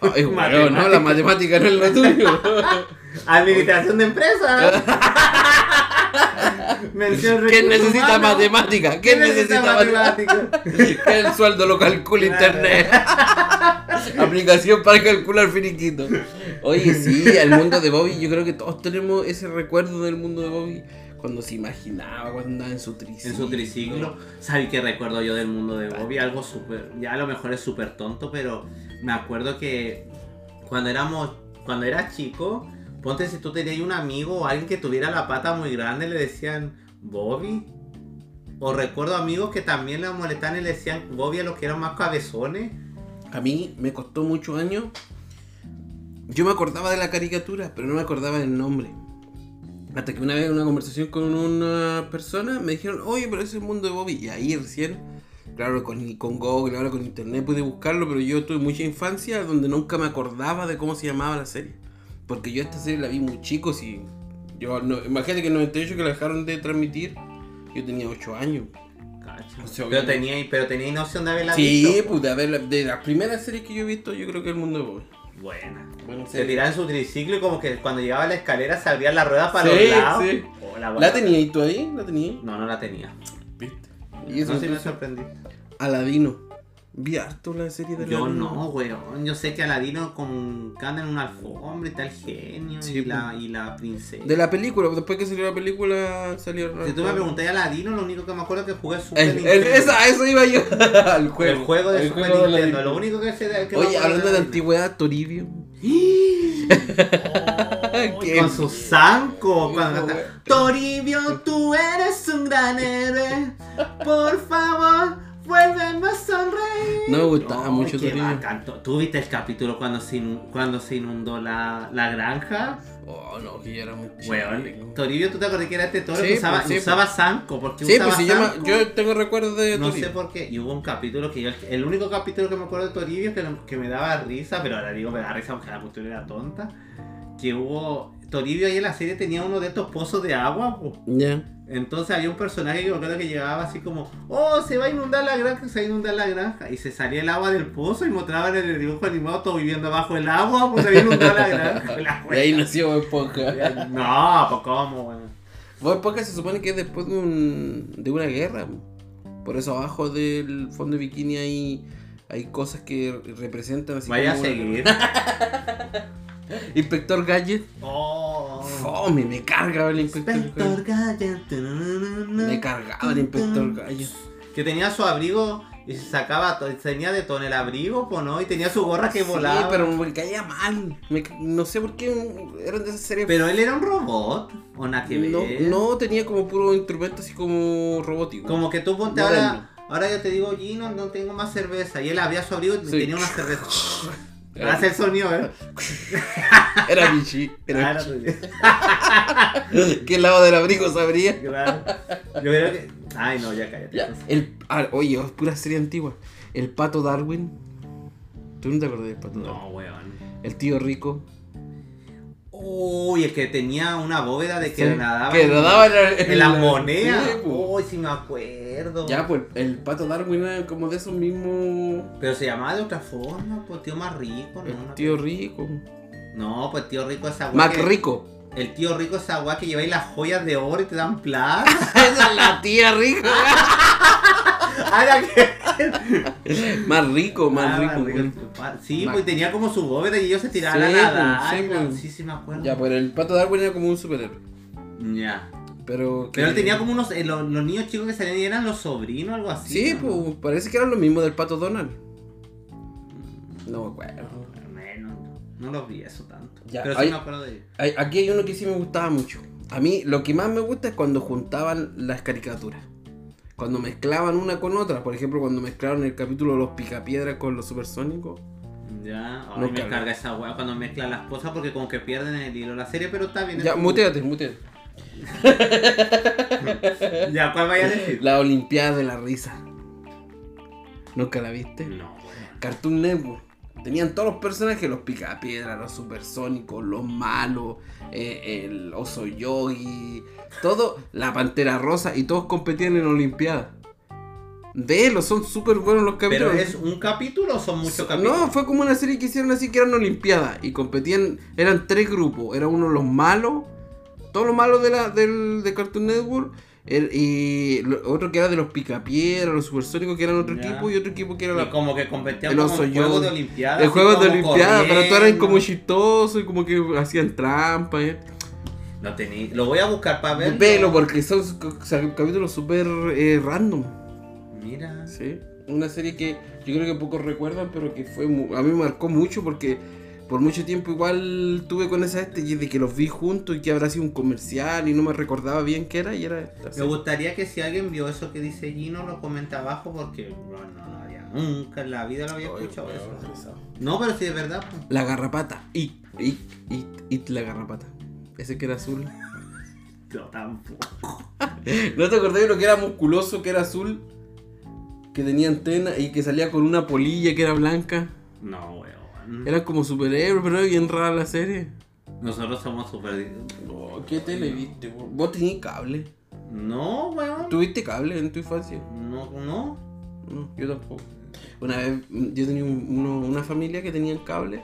Ay, weón, no, Matemática. la matemática no es lo tuyo. Administración de empresas. ¿Quién necesita matemática? ¿Quién necesita matemática? matemática? Que el sueldo lo calcula internet. Aplicación para calcular finiquito. Oye, sí, el mundo de Bobby, yo creo que todos tenemos ese recuerdo del mundo de Bobby. Cuando se imaginaba, cuando andaba en su triciclo. En su triciclo. ¿Sabes qué recuerdo yo del mundo de Bobby? Algo súper. Ya a lo mejor es súper tonto, pero me acuerdo que cuando éramos. Cuando eras chico, ponte si tú tenías un amigo o alguien que tuviera la pata muy grande, le decían Bobby. O recuerdo amigos que también le molestaban y le decían Bobby a los que eran más cabezones. A mí me costó muchos años. Yo me acordaba de la caricatura, pero no me acordaba del nombre. Hasta que una vez en una conversación con una persona me dijeron, oye, pero ese es el mundo de Bobby. Y ahí recién, claro, con, con Google, ahora con internet pude buscarlo, pero yo tuve mucha infancia donde nunca me acordaba de cómo se llamaba la serie. Porque yo esta serie la vi muy chico, si yo no, imagínate que en el 98 que la dejaron de transmitir, yo tenía 8 años. Cacha. O sea, pero tenía, pero tenía noción de haberla Sí, visto. pues de, haber- de las primeras series que yo he visto, yo creo que el mundo de Bobby. Buena. Bueno, Se tiraba en su triciclo y como que cuando llegaba a la escalera se abrían las ruedas para Sí, los lados. sí. Oh, la ¿La buena. tenías tú ahí? ¿La tenías? No, no la tenía. ¿Viste? Y eso no, sí me sorprendí. Aladino. Vi harto la serie de Yo Aladino. no, weón. Yo sé que Aladino con anda en una alfombra y el genio Sí, y, la, y la princesa. De la película, después que salió la película, salió. Si tú me preguntas a Aladino, lo único que me acuerdo es que jugué Super El, el- Nintendo. esa, eso iba yo. al juego. el juego de El Super juego de Nintendo. Aladino. Lo único que sé que me Oye, hablando de antigüedad, Toribio. Oh, ¿Qué? con su zanco. Canta. Toribio, tú eres un gran héroe. Por favor, a sonreír. No me gustaba mucho qué Toribio. bacán. ¿Tú viste el capítulo cuando se, inu- cuando se inundó la, la granja? Oh, no, que yo era muy. Weón, Toribio, ¿tú te acuerdas que era este toro Sí, que usaba, pues, sí, usaba zanco? porque Sí, usaba pues se llama. zanco? Yo tengo recuerdos de No Toribio. sé por qué. Y hubo un capítulo que yo. El único capítulo que me acuerdo de Toribio que, que me daba risa, pero ahora digo me da risa porque la cuestión era tonta. Que hubo. Toribio ahí en la serie tenía uno de estos pozos de agua. Ya. Entonces había un personaje que me acuerdo que llegaba así como: Oh, se va a inundar la granja, se va a inundar la granja. Y se salía el agua del pozo y mostraban en el dibujo animado todo viviendo bajo el agua, pues se había inundado la granja. La De ahí nació Bob Esponja. No, pues cómo, weón. Bob Esponja se supone que es después de, un, de una guerra. Por eso abajo del fondo de bikini hay, hay cosas que representan así Vaya a como una seguir. guerra. Inspector Gadget. Oh. Fome, me cargaba el Inspector Inspector Gadget. Gadget. Me cargaba el Inspector Gadget. Que tenía su abrigo y se sacaba, tenía de todo el abrigo, pues no, y tenía su gorra que volaba. Sí, pero me caía mal. Me no sé por qué eran de esas series. Pero él era un robot, o nada que no, ver. no tenía como puro instrumento así como robótico. Como que tú ponte Moderno. ahora, ahora yo te digo, Gino, no tengo más cerveza. Y él abría su abrigo y Sí. tenía una cerveza. Hace el sonido, ¿eh? Era Vichy. Era Claro, Vichy. ¿Qué lado del abrigo sabría? claro. Yo creo que. Ay, no, ya cállate. Ya, el, ah, oye, es pura serie antigua. El pato Darwin. ¿Tú no te acordás del pato Darwin? No, weón. El tío rico. Uy, el que tenía una bóveda de que Sí, nadaba. que nadaba en la- en en la la- moneda. sí, po. Uy, sí me acuerdo. Ya, pues el pato Darwin era como de esos mismos. Pero se llamaba de otra forma, pues tío más rico, El ¿no? tío rico. No, pues tío rico esa weá. Mac que- rico. El tío rico esa weá que lleváis las joyas de oro y te dan plata. Esa es la tía rica. Que. más rico, más Ah, rico. Sí, Mac- pues tenía como su bóveda y ellos se tiraban Sí, a pues, nadar. sí, y la- pues. Sí, sí, me acuerdo. Ya, pues el pato Darwin era como un superhéroe. Ya. Pero. que- Pero él tenía como unos. eh, los, los niños chicos que salían y eran los sobrinos, algo así. Sí, ¿no? pues parece que eran lo mismo del pato Donald. No me acuerdo. Bueno, no los vi eso tanto. Ya, Pero sí hay- me acuerdo de ellos. Hay- Aquí hay uno que sí me gustaba mucho. A mí lo que más me gusta es cuando juntaban las caricaturas. Cuando mezclaban una con otra. Por ejemplo, cuando mezclaron el capítulo de los picapiedras con los supersónicos. Ya, ay, No me carga. esa weá cuando mezclan las cosas porque como que pierden el hilo de la serie, pero está bien. Ya, muteate, muteate. Ya, ¿cuál vaya a decir? La Olimpiada de la Risa. ¿Nunca la viste? No, weón. Cartoon Network. Tenían todos los personajes, los picapiedras, los supersónicos, los malos, eh, el oso yogi, todo, la pantera rosa, y todos competían en Olimpiadas. Velo, son súper buenos los ¿Pero capítulos. es un capítulo o son muchos capítulos? No, fue como una serie que hicieron así que eran Olimpiadas y competían, eran tres grupos, era uno los malos, todos los malos de la, del, de Cartoon Network, el- y lo- otro que era de los picapiedras, los supersónicos que eran otro Ya. equipo y otro equipo que era Y la, como que competían como en juegos de olimpiadas. el juego de Olimpiadas, pero todos eran como chistosos y como que hacían trampas. ¿eh? No tení... Lo voy a buscar para ver. Velo, porque son capítulos súper eh, random. Mira. Sí, una serie que yo creo que pocos recuerdan, pero que fue a mí me marcó mucho porque por mucho tiempo igual tuve con esa este y de que los vi juntos y que habrá sido un comercial y no me recordaba bien qué era y era esta Me gustaría que si alguien vio eso que dice Gino lo comenta abajo porque bueno, no había nunca en la vida lo había escuchado eso. No, pero sí es verdad. pues. La garrapata. Y, y, y, y la garrapata. Ese que era azul. Yo tampoco. ¿No te acordás de uno que era musculoso, que era azul? Que tenía antena y que salía con una polilla que era blanca. No, weón. Eran como superhéroes, pero era bien rara la serie. Nosotros somos super. Oh, ¿Qué tele viste? vos? ¿Vos tenías cable? No, weón. ¿Tuviste cable en tu infancia? No, no. No, yo tampoco. Una vez mm, yo tenía un- uno- una familia que tenían cable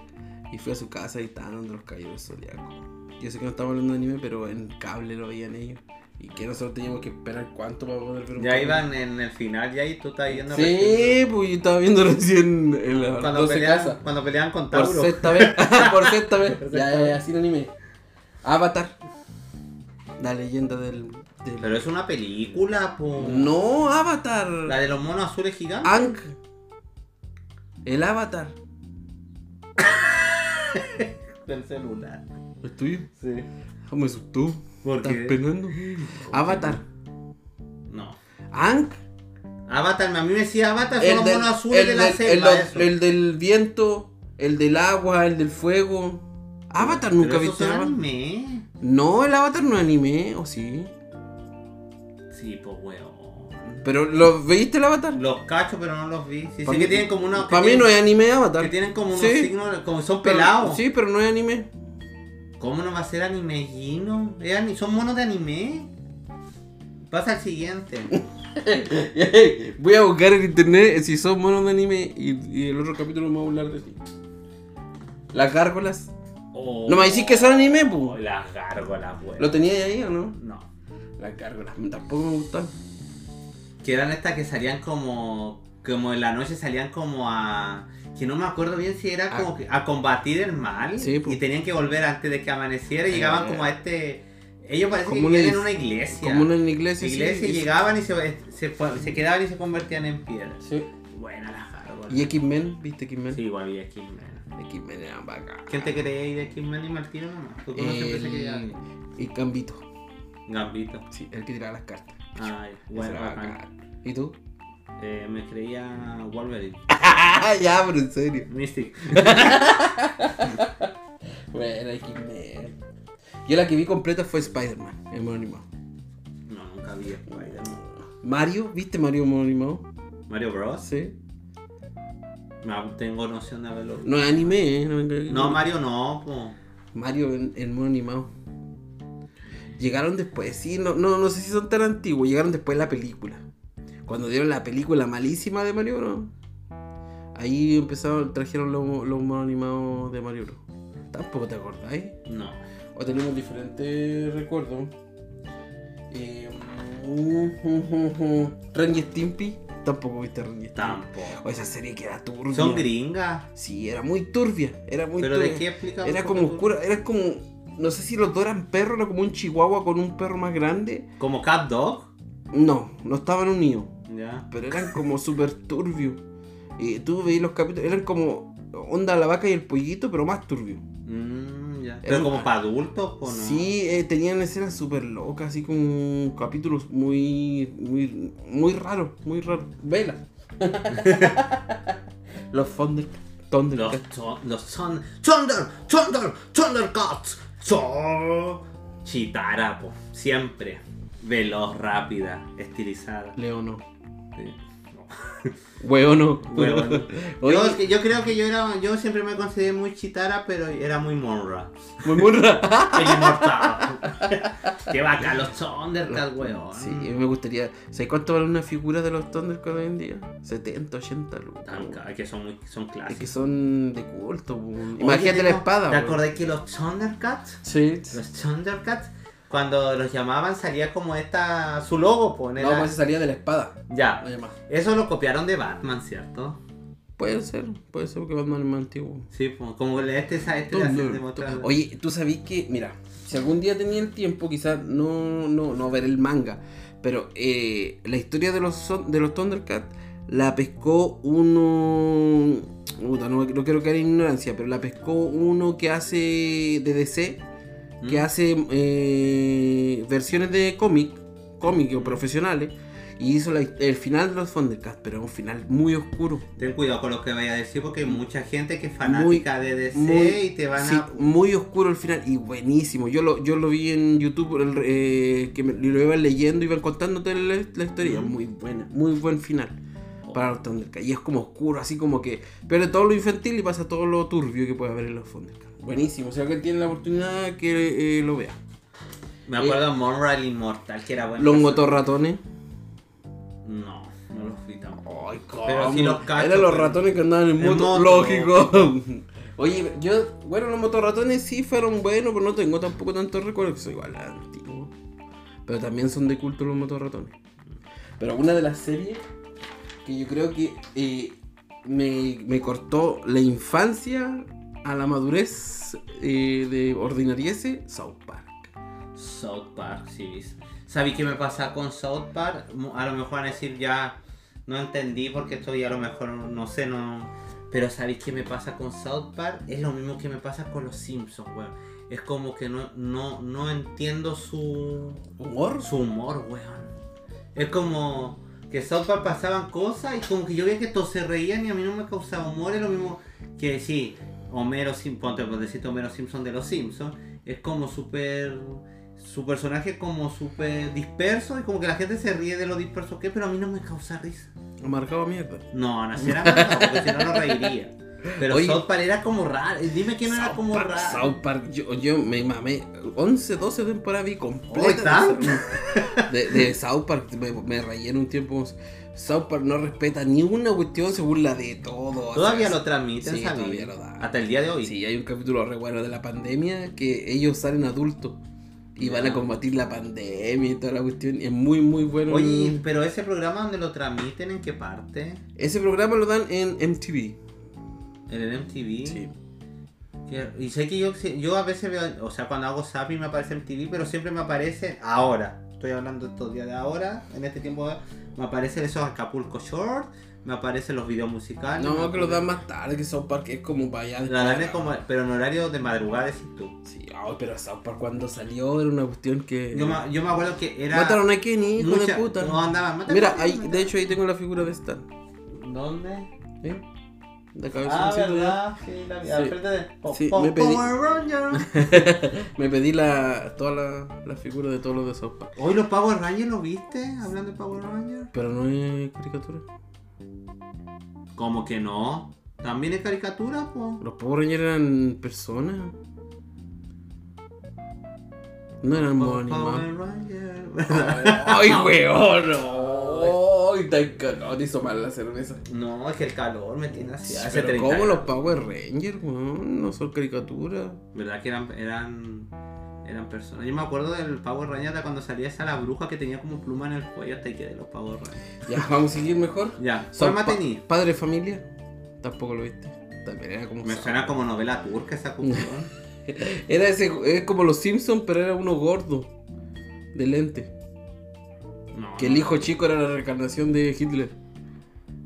y fui a su casa y estaban dando los caballeros zodiacos. Yo sé que no estamos hablando de anime, pero en cable lo veían ellos. Y que nosotros teníamos que esperar cuánto para poder ver un Ya iban en el final ya y tú estás yendo Sí, pues yo estaba viendo recién en cuando 12 peleaban, casas. cuando peleaban con Por Tauro. sexta vez. Por sexta vez. Por Ya, sexta ya, vez. ya, sin anime. Avatar. La leyenda del. del- Pero es una película, po. No, Avatar. La de los monos azules gigantes. Ang. El Avatar. Del celular. ¿Es tuyo? Sí. Ah, me asustó. ¿Por ¿Estás penando? Avatar. No. Ang. Avatar, a mí me decía Avatar, son El los del, monos azules el de la del- selva. el- eso. el del viento, el del agua, el del fuego. Avatar, Pero nunca esos viste Avatar. anime. No, el Avatar no es anime, o sí. Sí, pues weón. Pero ¿lo veiste el Avatar? Los cacho, pero no los vi. Sí, mí- que tienen como que Para mí no es anime Avatar. Que tienen como unos Sí. signos, como son Pero- pelados. Sí, pero no es anime. ¿Cómo no va a ser anime, Gino? Son monos de anime. Pasa al siguiente. Voy a buscar en internet si son monos de anime y, y el otro capítulo me va a hablar de ti. Las gárgolas. Oh, No me decís que son anime, pu. Las gárgolas, weón. ¿Lo tenía ahí o no? No. Las gárgolas tampoco me gustan. Que eran estas que salían como. Como en la noche salían como a. Que no me acuerdo bien si era como que a combatir el mal. Sí, pues. y tenían que volver antes de que amaneciera. Y Eh. llegaban como a este. Ellos parecen Como que vivían en iglesia- una iglesia. Como una en la iglesia. sí, iglesia y llegaban y se, se, se quedaban y se convertían en piedra. Sí. Buena las gárgolas. ¿Y X-Men? ¿Viste X-Men? Sí, igual vi X-Men. X-Men eran bacán. ¿Quién te ir de X-Men y Martino nomás? Se quería El, el Gambito. Gambito. Sí, el que tiraba las cartas. Ay, bueno, era bacán. ¿Y tú? Eh, me creía Wolverine. ya, pero en serio. Mystic. Bueno, X-Men. Yo la que vi completa fue Spider-Man, el mono animado. No, nunca vi Spider-Man. Mario, ¿viste Mario mono animado? Mario Bros. Sí. No tengo noción de haberlo visto. No es anime, ¿eh? No, No, Mario no, po. Mario en, en mono animado. Llegaron después, sí, no, no, no sé si son tan antiguos, llegaron después de la película. Cuando dieron la película malísima de Mario Bros. Ahí empezaron, trajeron los, los monos animados de Mario Bros. Tampoco te acordáis. No. O tenemos diferentes recuerdos. Eh, Ren y Stimpy. Tampoco viste Ren y Stimpy. Tampoco. O esa serie que era turbia. Son gringas. Sí, era muy turbia. Era muy ¿Pero turbia. de qué explica? Era como oscura. Era como. No sé si los dos eran perros, era como un chihuahua con un perro más grande. ¿Como Cat Dog? No, no estaban unidos. Ya. Pero eran como súper turbios. Y tú veías los capítulos, eran como onda la vaca y el pollito, pero más turbio. Mm, ya. ¿Pero como para adultos o no? Sí, eh, tenían escenas súper locas, así como capítulos muy, muy, muy raros, muy raros. Vela. los Thunder, Los, los son. Thunder, Thunder, Thundercats. So. Chitara, po. Siempre. Veloz, rápida, estilizada. Leono. Sí. No. Hueono. Hueono. Oye, Yo, es creo que yo era, yo siempre me consideré muy chitara, pero era muy monra. muy inmortal. Qué bacán los Thundercats, weón. Sí, me gustaría. ¿Sabes cuánto vale una figura de los Thundercats hoy en día? 70, 80 lucas. Que son, muy, son Es clásicos. que son de culto. Oye, Imagínate la espada. ¿Te acordás que los Thundercats, Sí. los Thundercats, cuando los llamaban salía como esta, su logo, pues, No, pues salía de la espada. Ya, eso lo copiaron de Batman, ¿cierto? Puede ser, puede ser porque Batman es más antiguo. Sí, como le- este, este le hace demostrar- Oye, tú sabías que, mira, si algún día tenía el tiempo, quizás no, no, no ver el manga, pero eh, la historia de los, de los Thundercats la pescó uno. puta, no, no quiero caer en ignorancia, pero la pescó uno que hace de DC, que ¿Mm? hace eh, versiones de cómic, cómic o profesionales, y hizo la- el final de los Thundercats, pero es un final muy oscuro. Ten cuidado con lo que vaya a decir porque hay mucha gente que es fanática de DC muy- y te van Sí, a... muy oscuro el final y buenísimo. Yo lo, yo lo vi en YouTube, el, eh, que me, lo iban leyendo, iban contándote la, la historia. Muy buena, muy buen final para los Thundercats. Y es como oscuro, así como que pierde todo lo infantil y pasa todo lo turbio que puede haber en los Thundercats. Buenísimo, si alguien tiene la oportunidad que eh, lo vea. Me acuerdo de Monra el Inmortal, que era bueno. Los motorratones. No, no los vi tampoco. Ay, Pero sí los cacho, Eran los pero- ratones que andaban en En moto. moto. Lógico. Oye, yo, bueno, los motorratones sí fueron buenos, pero no tengo tampoco tantos recuerdos, que soy igual antiguo. Pero también son de culto los motorratones. Pero una de las series que yo creo que eh, me, me cortó la infancia a la madurez eh, de ordinariese, South Park. South Park, sí. ¿Sabí qué me pasa con South Park? A lo mejor van a decir ya no entendí porque estoy a lo mejor no sé, no. Pero ¿sabéis qué me pasa con South Park? Es lo mismo que me pasa con los Simpsons, weón. Es como que no, no, no entiendo su, ¿Humor? su humor, weón. Es como que South Park pasaban cosas y como que yo veía que todos se reían y a mí no me causaba humor. Es lo mismo que sí, Homero Simpson, por decirte Homero Simpson de los Simpsons, es como súper. Su personaje es como súper disperso y como que la gente se ríe de lo disperso que es, pero a mí no me causa risa. Marcado mierda. No, naciera más, porque si no, no reiría. Pero Oye. South Park era como raro. Dime que no era South como Park, raro. South Park, yo, yo me mamé 11, 12 temporadas vi completa de, de South Park, me, me rayé en un tiempo. South no respeta ni una cuestión, se burla de todo. Todavía o sea, lo transmiten, Sí, todavía lo da. Hasta el día de hoy. Sí, hay un capítulo re bueno de la pandemia que ellos salen adultos y van a combatir la pandemia y toda la cuestión. y Es muy, muy bueno. Oye, pero ese programa donde lo transmiten, ¿en qué parte? Ese programa lo dan en MTV. En el MTV. Sí. Y sé que yo, yo a veces veo, o sea, cuando hago zapping me aparece MTV, pero siempre me aparece ahora. Estoy hablando estos días de ahora, en este tiempo me aparecen esos Acapulco Short, me aparecen los videos musicales. No, que lo aparece- dan más tarde, que South Park es como para allá. La dan es como, pero en horario de madrugada, decís tú. Sí, ay, pero South Park cuando salió era una cuestión que. Yo me, yo me acuerdo que era. Mataron a Kenny, hijo de puta. No andaban, Mira, ahí, de hecho ahí tengo la figura de Stan. ¿Dónde? ¿eh? De Ah, verdad, sí, la al Sí. de Po- Sí, me pedí-. Me pedí la, toda la, la figura de todos los de Park. Hoy los Power Rangers los viste, hablando de Power Rangers. Pero no es caricatura. ¿Cómo que no? También es caricatura, po. Los Power Rangers eran personas. No eran monos Power animados. Ranger. ¡Ay, weón! no! ¡Ay, tan cagado! Te hizo mal la cerveza. No, es que el calor me tiene así. Hace Pero 30 ¿cómo los. Power Rangers, weón? No son caricaturas. ¿Verdad que eran, eran, eran personas? Yo me acuerdo del Power Ranger de cuando salía esa la bruja que tenía como pluma en el cuello hasta que de los Power Rangers. Ya, vamos a seguir mejor. Ya, ¿cuál más pa-? Padre familia. Tampoco lo viste. También era como. Me suena como novela turca esa cuestión. Era ese, es como los Simpsons, pero era uno gordo. De lente. No, Que el hijo chico era la reencarnación de Hitler.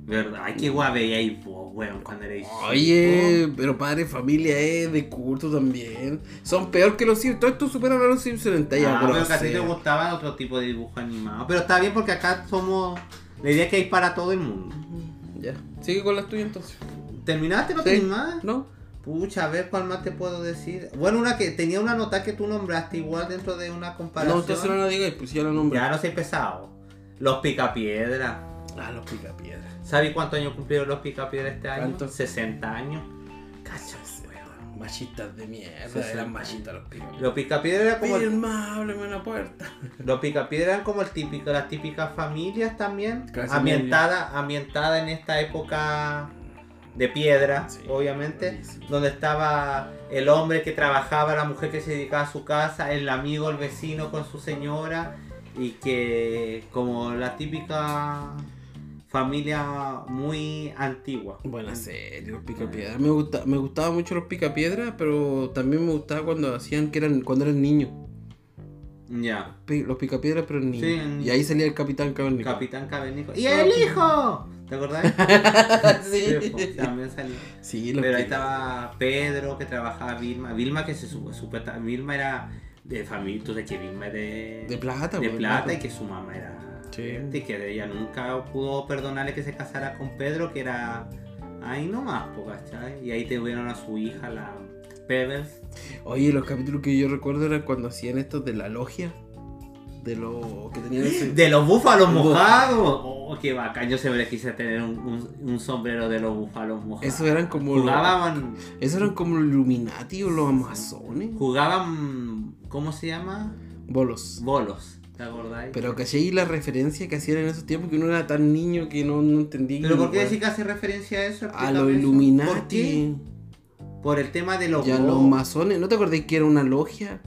¿Verdad? Ay, qué guay veíais vos, weón, cuando erais Oye, pero padre familia es de culto también. Son peor que los Simpsons. Todo esto superan a los Simpsons en talla Ah, pero que a ti te gustaban otro tipo de dibujo animado. Pero está bien porque acá somos. La idea es que hay para todo el mundo. Ya. Sigue con las tuyas entonces. ¿Terminaste? ¿No Sí. más? ¿No? Pucha, a ver cuál más te puedo decir. Bueno, una que tenía una nota que tú nombraste igual dentro de una comparación. No, entonces no la digáis, pues ya la nombré. Ya no soy pesado. Los picapiedra. Ah, los picapiedras. ¿Sabes cuántos años cumplieron los picapiedras este año? ¿Cuántos? 60 años. Cacha, weón. Machistas de mierda. Sí, sí. Eran machistas los picapiedras. Los picapiedras eran como, Firma, ábreme la puerta. los picapiedras eran como el típico, las típicas familias también. Clase Ambientada, ambientada en esta época de piedra, Sí, obviamente. buenísimo. Donde estaba el hombre que trabajaba, la mujer que se dedicaba a su casa, el amigo, el vecino con su señora. Y que como la típica familia muy antigua. Buena serie, los picapiedras. Me, gusta, me gustaba mucho los picapiedras, pero también me gustaba cuando hacían que eran cuando eran niños. Ya. Pi- Los picapiedras, pero niños. Sí, Y ahí salía el capitán Cavernícola. Capitán Cavernícola. ¡Y el hijo! ¿Te acordás? sí. pues, también salió. Sí, los Pero ahí estaba Pedro que trabajaba Vilma. Vilma que se supuesta- Vilma era de familia, tú sabes que Vilma es de, De plata, de pues, plata y que su mamá era Sí. y que ella nunca pudo perdonarle que se casara con Pedro, que era ahí nomás, ¿cachai? Y ahí tuvieron a su hija, la Pebbles. Oye, los capítulos que yo recuerdo eran cuando hacían estos de la logia. De lo que tenían ese. De los búfalos mojados. Oh, qué bacán. Yo siempre quise tener un, un- un sombrero de los búfalos mojados. Esos eran como. los- Jugaban, Esos eran como los Illuminati o los Amazones. jugaban, ¿cómo se llama? Bolos. Bolos. ¿Te acordáis? Pero caché la referencia que hacían en esos tiempos que uno era tan niño que no, no entendía. ¿Pero por qué decir que hace referencia a eso? A los. Illuminati. ¿Por qué? Por el tema de los Y a bo- los masones. ¿No te acordás que era una logia?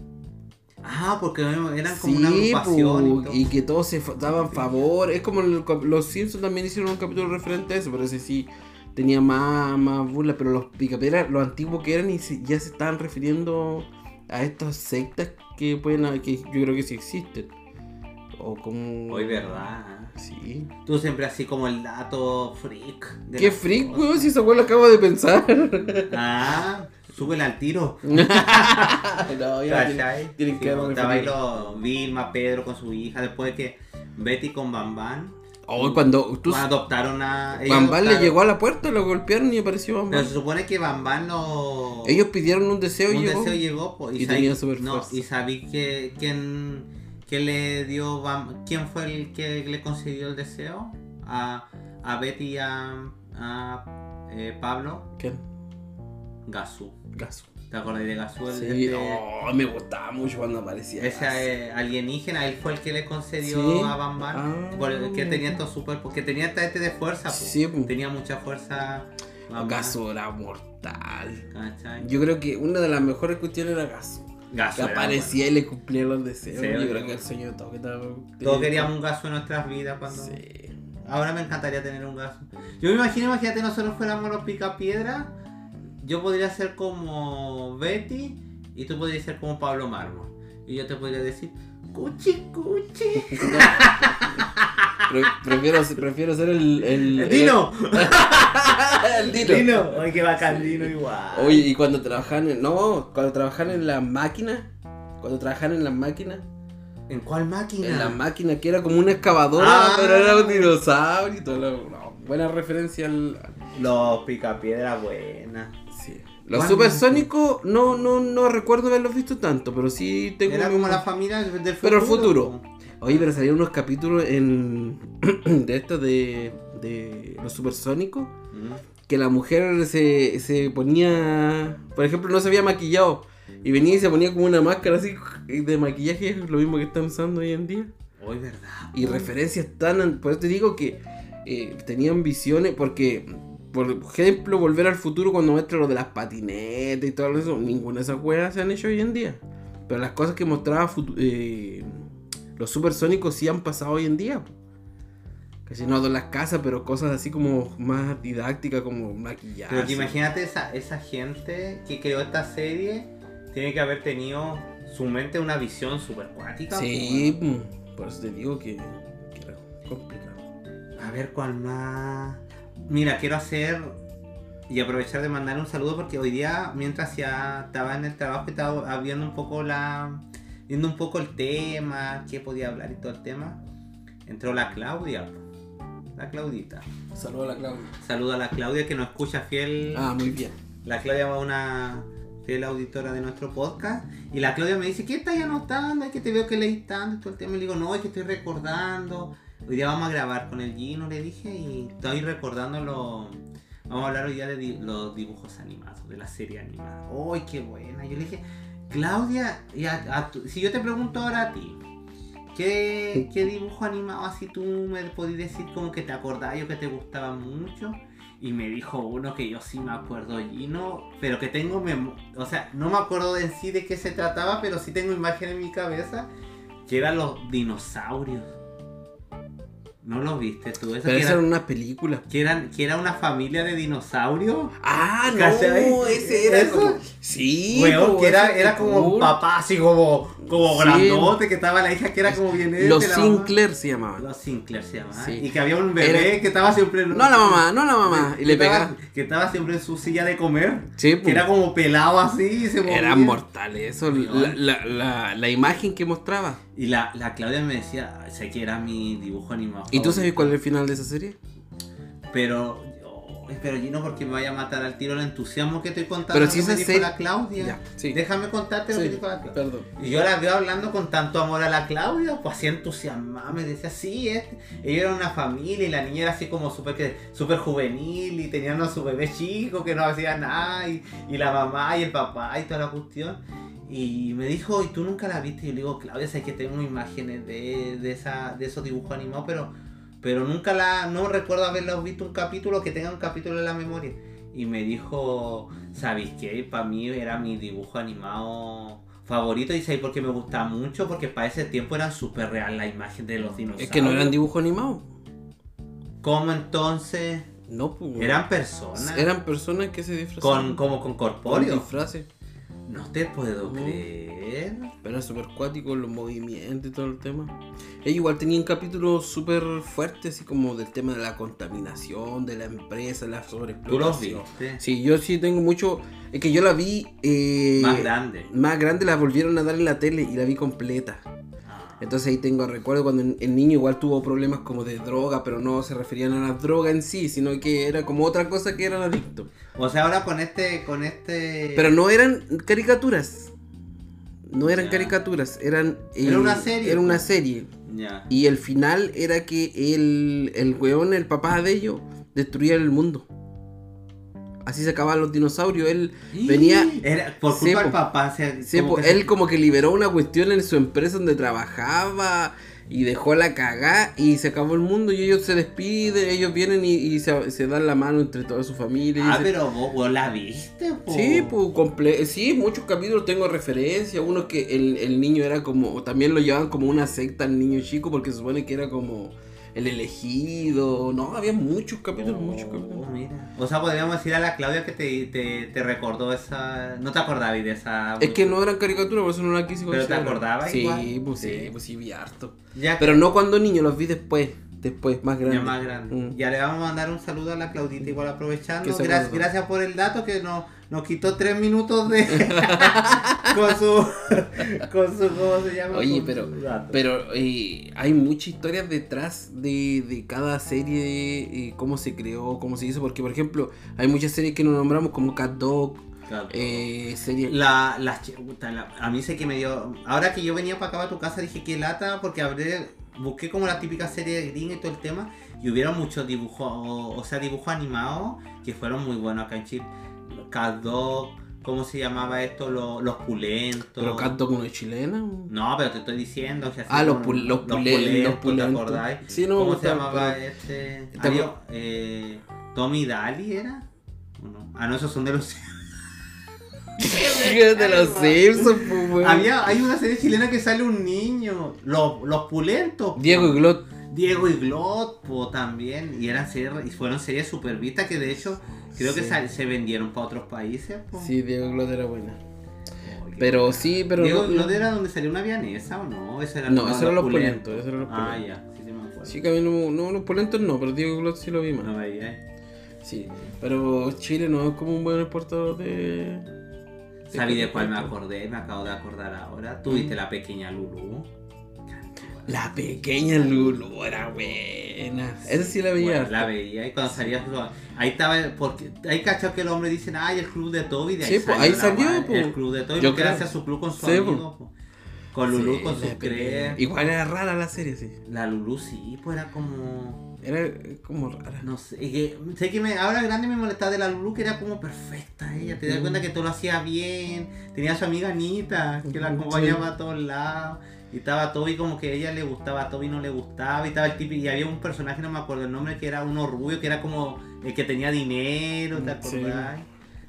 Ah, porque eran como una agrupación y todo. y que todos se daban favor. Es como el los Simpsons también hicieron un capítulo referente a eso, pero ese sí tenía más, más burla. Pero los picapiedras, los antiguos que eran, y se- ya se estaban refiriendo a estas sectas que pueden que yo creo que sí existen. O como. Hoy, ¿verdad? Sí. Tú siempre así como el dato freak. de ¿Qué freak, weón? Si esa weón lo acabo de pensar. Ah, súbele al tiro. no, ya tienen Sí, que pues, estaba ahí los Vilma, Pedro con su hija, después de que Betty con Bambán Oh, cuando tú. adoptaron a. Bambán le llegó a la puerta, lo golpearon y apareció Bambán. Pero se supone que Bambán no. Ellos pidieron un deseo y un llegó. deseo llegó po, Y sabí- tenía super no, fuerza. y sabí que quién, quién le dio Bam- quién fue el que le concedió el deseo a, a Betty y a, a, eh, Pablo ¿Quién? Gasú Gaso. ¿te acuerdas de Gasú? El- Sí, este- oh, me gustaba mucho cuando aparecía. ese Gaso. eh, alienígena él fue el que le concedió Sí. a Bambán Ah. por el que tenía estos super porque tenía hasta este de fuerza. Sí, po. tenía mucha fuerza Gaso era mortal. ¿cachai? Yo creo que una de las mejores cuestiones era Gaso. Gasú Que aparecía y le cumplía los deseos. Sí, Yo bueno. creo que el sueño de todo que estaba. bueno. todos queríamos un gaso en nuestras vidas cuando Sí. Ahora me encantaría tener un gaso. Yo me imagino, imagínate, nosotros fuéramos los picapiedra. Yo podría ser como Betty y tú podrías ser como Pablo Mármol. Y yo te podría decir, cuchi, cuchi. Pre- prefiero, prefiero ser el. el ¡Dino! El, Dino. ¡Dino! ¡Ay, qué bacán, Dino igual! Oye, y cuando trabajan en. No, cuando trabajan en las máquinas. Cuando trabajan en las máquinas. ¿En cuál máquina? En la máquina que era como una excavadora, Ah. pero era un dinosaurio y todo. lo- no, buena referencia al. Los picapiedra buena. Sí. Los ¿Cuándo? supersónicos no, no, no recuerdo haberlos visto tanto, pero sí tengo. Era como la familia del futuro. Pero el futuro. Oye, pero salieron unos capítulos en. de estos de. de los supersónicos. Mm. Que la mujer se, se ponía. Por ejemplo, no se había maquillado. Y venía y se ponía como una máscara así de maquillaje, lo mismo que están usando hoy en día. Hoy, ¿verdad? Y referencias tan... an- Por eso te digo que eh, tenían visiones, porque, por ejemplo, Volver al Futuro cuando muestra lo de las patinetas y todo eso, ninguna de esas weas se han hecho hoy en día. Pero las cosas que mostraba eh, los supersónicos sí han pasado hoy en día. Casi no de las casas, pero cosas así como más didácticas, como maquillaje. Pero que imagínate esa, esa gente que creó esta serie, tiene que haber tenido su mente una visión super cuática. Sí, mm, por eso te digo que, que era complicado. A ver cuál más. Mira, quiero hacer y aprovechar de mandar un saludo porque hoy día, mientras ya estaba en el trabajo, estaba viendo un poco la. viendo un poco el tema, qué podía hablar y todo el tema. Entró la Claudia, la Claudita. Saludos a la Claudia. Saludo a la Claudia que nos escucha fiel. Ah, muy bien. La Claudia va una fiel auditora de nuestro podcast. Y la Claudia me dice, ¿qué estás anotando? Es que te veo que leís tanto y todo el tema. Y le digo, no, es que estoy recordando hoy día vamos a grabar con el Gino, le dije, y estoy recordando lo... Vamos a hablar hoy día de los dibujos animados, de la serie animada. ¡Uy, qué buena! Yo le dije, Claudia, si yo te pregunto ahora a ti, ¿qué, qué dibujo animado así tú me podías decir como que te acordabas o que te gustaba mucho? Y me dijo uno que yo sí me acuerdo, Gino, pero que tengo mem- o sea, no me acuerdo en sí de qué se trataba, pero sí tengo imagen en mi cabeza, que eran los dinosaurios. ¿No los viste tú? Eso Pero que, esa era- era una película. que eran, que era una familia de dinosaurios. Ah, no, ese era ¿Eso? como... Sí, Weón, po, que era, era como un papá así como, como Sí. grandote, que estaba la hija que era como bien Los este. Sinclair se llamaban. Los Sinclair se llamaban. Sí. Y que había un bebé Era- que estaba siempre en No la mamá, no la mamá. Y le pegaba. Que estaba siempre en su silla de comer. Sí, Que po. era como pelado así y se movía. Eran mortales, eso, la, la, la imagen que mostraba. Y la, la Claudia me decía, sé que era mi dibujo animado. ¿Y tú favorito". sabes cuál es el final de esa serie? Pero, oh, pero Gino, porque me vaya a matar al tiro el entusiasmo que estoy contando. Pero si me dijo serie- la Claudia. Ya, sí. Déjame contarte lo que dijo la Claudia. Perdón. Y yo la veo hablando con tanto amor a la Claudia, pues así entusiasmada, me decía, sí, este. Ellos eran una familia y la niña era así como súper súper juvenil y tenían a su bebé chico que no hacía nada y, y la mamá y el papá y toda la cuestión. Y me dijo, ¿y tú nunca la viste? Y yo le digo, Claudia, sé que tengo imágenes de, de, esa, de esos dibujos animados, pero, pero nunca la, no recuerdo haberlos visto un capítulo, que tenga un capítulo en la memoria. Y me dijo, ¿sabéis qué? Para mí era mi dibujo animado favorito y ¿sabéis por qué me gustaba mucho? Porque para ese tiempo era súper real la imagen de los dinosaurios. Es que no eran dibujos animados. ¿Cómo entonces? No, pues. Eran personas. Eran personas que se disfrazaban. con, como con con corpóreo. disfraces. No te puedo No. creer. Pero era súper cuático, los movimientos y todo el tema. Ellos igual tenían capítulos súper fuertes, así como del tema de la contaminación, de la empresa, la Tú los sobreexplotación. viste. Sí, yo sí tengo mucho. Es que yo la vi. eh, Más grande. Más grande la volvieron a dar en la tele y la vi completa. Entonces ahí tengo recuerdo cuando el- niño igual tuvo problemas como de droga, pero no se referían a la droga en sí, sino que era como otra cosa que eran adictos. O sea, ahora con este, con este. Pero no eran caricaturas. No eran caricaturas, eran... Era una serie, Era una pues. serie. Ya. Y el final era que el, el weón, el papá de ellos, destruía el mundo. Así se acababan los dinosaurios. Él venía... Era por culpa del papá. o sea, Sí, como que se- él como que liberó una cuestión en su empresa donde trabajaba y dejó la cagá y se acabó el mundo y ellos se despiden, ellos vienen y, y se, se dan la mano entre toda su familia. Ah, se- pero vos, vos la viste, po. Sí, pues comple sí, muchos capítulos tengo referencia. Uno que el, el niño era como, también lo llevaban como una secta al niño chico porque se supone que era como el elegido. No, había muchos capítulos, muchos Oh, capítulos. mira. O sea, podríamos decir a la Claudia que te, te, te recordó esa. No te acordabas de esa. Es que no eran caricaturas, por eso no la quise ¿Pero te acordabas Sí, igual? pues sí, Sí. pues sí, vi harto. Ya, Pero no cuando niño, los vi después, después, más grande. ya más grande. Mm. Ya le vamos a mandar un saludo a la Claudita, igual aprovechando. Gracias, gracias por el dato que nos, nos quitó tres minutos de. con su. con su. ¿Cómo se llama? Oye, Con pero, pero eh, hay muchas historias detrás de, de cada serie, eh, cómo se creó, cómo se hizo, porque por ejemplo, hay muchas series que nos nombramos como Cat Dog, Claro. eh, series... La, la- a mí sé que me dio. Ahora que yo venía para acá a tu casa dije que lata porque hablé, busqué como la típica serie de gringa y todo el tema y hubieron muchos dibujos, o, o sea, dibujos animados que fueron muy buenos acá en Chile. Cat Dog, ¿cómo se llamaba esto? Los, los pulentos. Pero Cat Dog no es chilena. No, pero te estoy diciendo que así Ah, los, pul- los, pule- pulentos, los ¿te pulentos. acordáis? Sí, no me ¿Cómo se llamaba pero- este? ¿Te acuer- eh, Tommy Daly era? ¿O no? Ah, no, esos son de los. de los Simpsons, pues, weón. Había, hay una serie chilena que sale un niño, los, los pulentos. Diego y Glot. Diego y Glot po, también. Y eran series, y fueron series super vistas que de hecho creo que Sí. se vendieron para otros países. po. Sí, Diego y Glot era buena. Oh, Pero sí, pero Diego no- y Glot era donde salió una vianesa o no? Eso era No, eso eran los pulentos, eso los Ah, pulentos. ya, sí, sí me acuerdo. Sí, que a mí no, no, los polentos no, pero Diego y Glot sí lo vi más. No veía. eh. Sí, pero Chile no es como un buen exportador de... ¿Sabí de cuál me acordé? Me acabo de acordar ahora. ¿Tuviste la pequeña Lulu? La pequeña Lulu era buena. Esa sí la veía. Bueno, la veía y cuando salía su- ahí estaba porque hay cachado que el hombre dicen ay el club de Toby de ahí Sí, pues, ahí la salió, pues. el club de Toby Yo porque creo. hace su club con su Sí, amigo pues. Con Lulu Sí, con sus crees. Igual era rara la serie, sí. La Lulu sí, pues era como. Era eh, como rara. No sé, es que, sé que me, ahora grande me molestaba de la Lulu que era como perfecta ella, te das Mm. cuenta que todo lo hacía bien, tenía a su amiga Anita, que la Sí. acompañaba a todos lados, y estaba Toby como que a ella le gustaba, a Toby no le gustaba, y estaba el tipo, y había un personaje, no me acuerdo el nombre, que era uno rubio, que era como el que tenía dinero, ¿te Sí. acordás?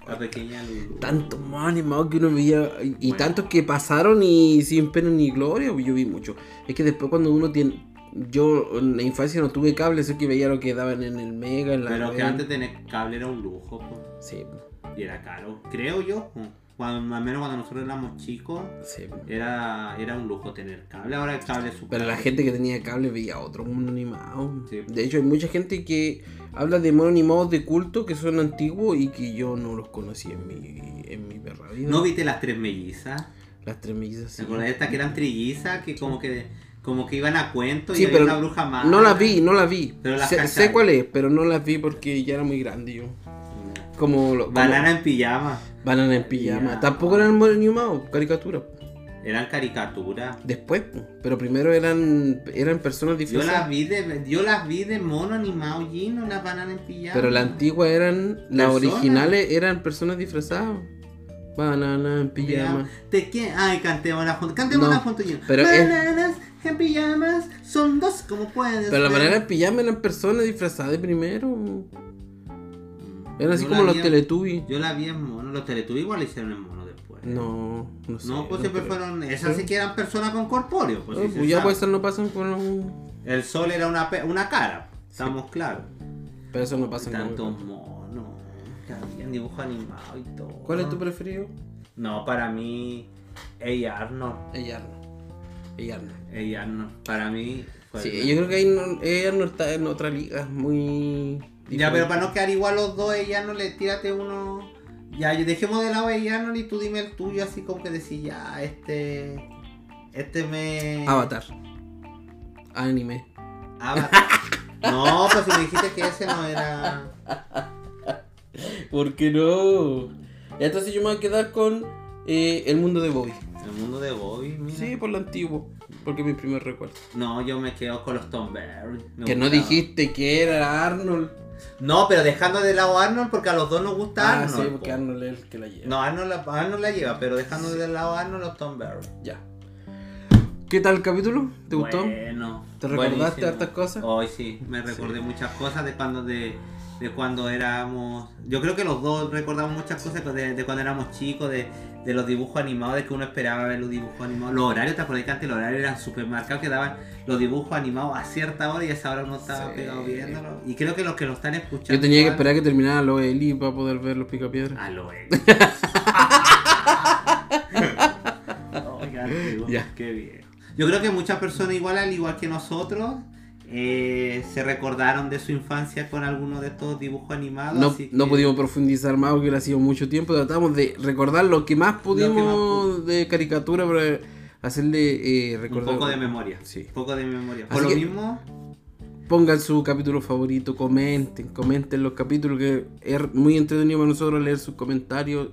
La pequeña. Tantos más animados que uno veía y, tantos que pasaron y sin pena ni gloria, yo vi mucho. Es que después cuando uno tiene... Yo en la infancia no tuve cable, sé que veía lo que daban en el Mega, en la Pero que antes tener cable era un lujo, pues, Sí, y era caro, creo yo, pues, cuando, al menos cuando nosotros éramos chicos. sí. Era, era un lujo tener cable, ahora el cable es súper Pero la gente que tenía cable veía otro mundo animado. Sí. De hecho, hay mucha gente que habla de monos animados de culto que son antiguos y que yo no los conocí en mi, en mi perra vida. ¿No viste las tres mellizas? Las tres mellizas, ¿Te sí. acuerdas de estas que eran trillizas? Que como que como que iban a cuento Sí, y había pero una bruja mala. No las vi, no las vi. Pero las sé, sé cuál es, pero no las vi porque ya era muy grande yo. Como, lo- como- Banana en pijama. Banana en pijama. Ya. Tampoco eran animados, caricaturas. Eran caricaturas. Después, pero primero eran eran personas Yo disfrazadas. las vi de, yo las vi de mono animado Gino, las bananas en pijama. Pero las antiguas eran, las Personas. originales eran personas disfrazadas. Banana en pijama. ¿De qué? Ay, cantémosla juntos. Cantémosla No, juntos, Gino. pero es- Bananas en pijamas son dos como puedes Pero las bananas en pijama eran personas disfrazadas primero. Eran así Yo como los Teletubbies. Yo la vi en mono. Los Teletubbies igual hicieron en mono después. No, no sé. No, pues siempre creo. fueron. Esas sí que eran personas con corpóreo. Pues, sí pues ya pues eso no pasan con un... El sol era una, una cara. Estamos claros. Pero eso no pasa con Tantos monos. Que habían dibujo animado y todo. ¿Cuál es tu preferido? No, para mí. Ella Arnold. Ella no. Ella no. Ella Arnold. Para mí. fue Sí, el yo creo que ahí no, ella no está en otra liga, muy... Ya, pero para no quedar igual los dos, ella no le tírate uno. Ya, dejemos de lado a ella Arnold y tú dime el tuyo, así como que decís, ya, este. Este me. Avatar. Anime. Avatar. no, pues si me dijiste que ese no era. ¿Por qué no? Entonces yo me voy a quedar con eh, El Mundo de Bobby. El mundo de Bobby, mira. Sí, por lo antiguo. Porque es mi primer recuerdo. No, yo me quedo con los Tom Berry. Que no dijiste que era Arnold. No, pero dejando de lado a Arnold porque a los dos nos gusta Ah, Arnold. sí, porque po. Arnold es el que la lleva. No, Arnold la, Arnold la lleva, pero dejando de lado a Arnold los Tom Berry. Ya. ¿Qué tal el capítulo? ¿Te gustó? Bueno. ¿Te recordaste buenísimo. hartas cosas? Hoy sí, me recordé muchas cosas de cuando de, de cuando éramos. Yo creo que los dos recordamos muchas cosas de, de cuando éramos chicos, de, de los dibujos animados, de que uno esperaba ver los dibujos animados. Los horarios, ¿te acuerdas que antes los horarios eran súper marcados que daban los dibujos animados a cierta hora y a esa hora uno estaba Sí. pegado viéndolo? Y creo que los que lo están escuchando. Yo tenía que esperar que terminara lo Eli para poder ver los picapiedras. A lo es. Oigan, digo, Ya. qué bien. Yo creo que muchas personas igual, al igual que nosotros, eh, se recordaron de su infancia con alguno de estos dibujos animados. No, así no que- pudimos profundizar más porque hubiera sido mucho tiempo. Tratamos de recordar lo que más pudimos pu- de caricatura para hacerle eh, Un recordar. poco de memoria. Sí. Un poco de memoria. Así Por lo mismo, Pongan su capítulo favorito, comenten, comenten los capítulos que es muy entretenido para nosotros leer sus comentarios.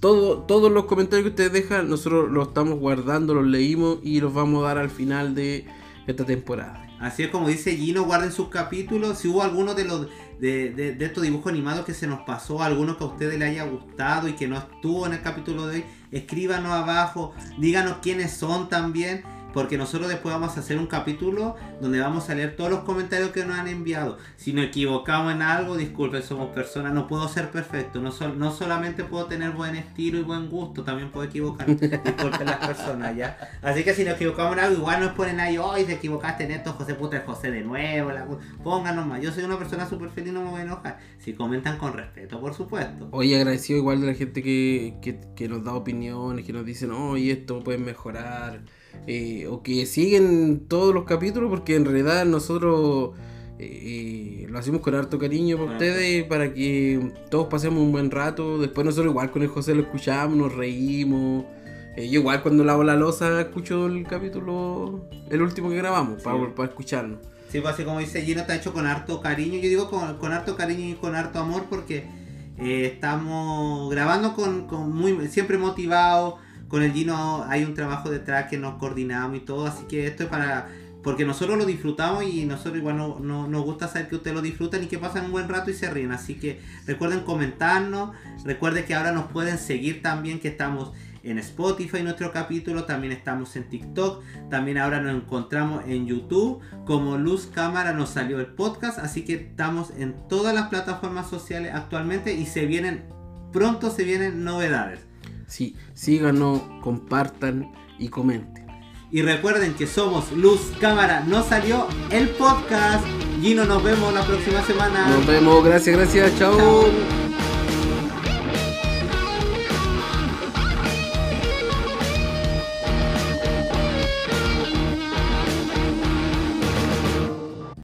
Todo, todos los comentarios que ustedes dejan, nosotros los estamos guardando, los leímos y los vamos a dar al final de esta temporada. así es como dice Gino, guarden sus capítulos. Si hubo alguno de los de, estos dibujos animados que se nos pasó, alguno que a ustedes les haya gustado y que no estuvo en el capítulo de hoy, escríbanos abajo, díganos quiénes son también. Porque nosotros después vamos a hacer un capítulo donde vamos a leer todos los comentarios que nos han enviado. Si nos equivocamos en algo, disculpen, somos personas, no puedo ser perfecto. No, sol- no solamente puedo tener buen estilo y buen gusto, también puedo equivocarme. Disculpen las personas, ¿ya? Así que si nos equivocamos en algo, igual nos ponen ahí, hoy te equivocaste en esto, José puta José de nuevo. La... cu-". Pónganos más. Yo soy una persona súper feliz, no me voy a enojar. Si comentan con respeto, por supuesto. Hoy agradecido igual de la gente que, que, nos da opiniones, que nos dicen, oye, esto pueden mejorar, eh, o que siguen todos los capítulos, porque en realidad nosotros eh, lo hacemos con harto cariño para ustedes, para que todos pasemos un buen rato. Después nosotros igual con el José lo escuchamos, nos reímos. Eh, yo igual cuando lavo la losa escucho el capítulo, el último que grabamos, para, Sí. para escucharnos. Sí, pues así como dice Gino, está hecho con harto cariño. Yo digo con, con harto cariño y con harto amor porque eh, estamos grabando con, con muy siempre motivados, con el Gino hay un trabajo detrás que nos coordinamos y todo, así que esto es para porque nosotros lo disfrutamos y nosotros igual no, no- nos gusta saber que ustedes lo disfrutan y que pasan un buen rato y se ríen. Así que recuerden comentarnos, recuerden que ahora nos pueden seguir también, que estamos en Spotify nuestro capítulo, también estamos en TikTok, también ahora nos encontramos en YouTube, como Luz Cámara nos salió el podcast, así que estamos en todas las plataformas sociales actualmente y se vienen, pronto se vienen novedades. Sí, síganos, compartan y comenten. Y recuerden que somos Luz Cámara, no salió el podcast. Gino, nos vemos la próxima semana. Nos vemos, gracias, gracias, chao. Chao.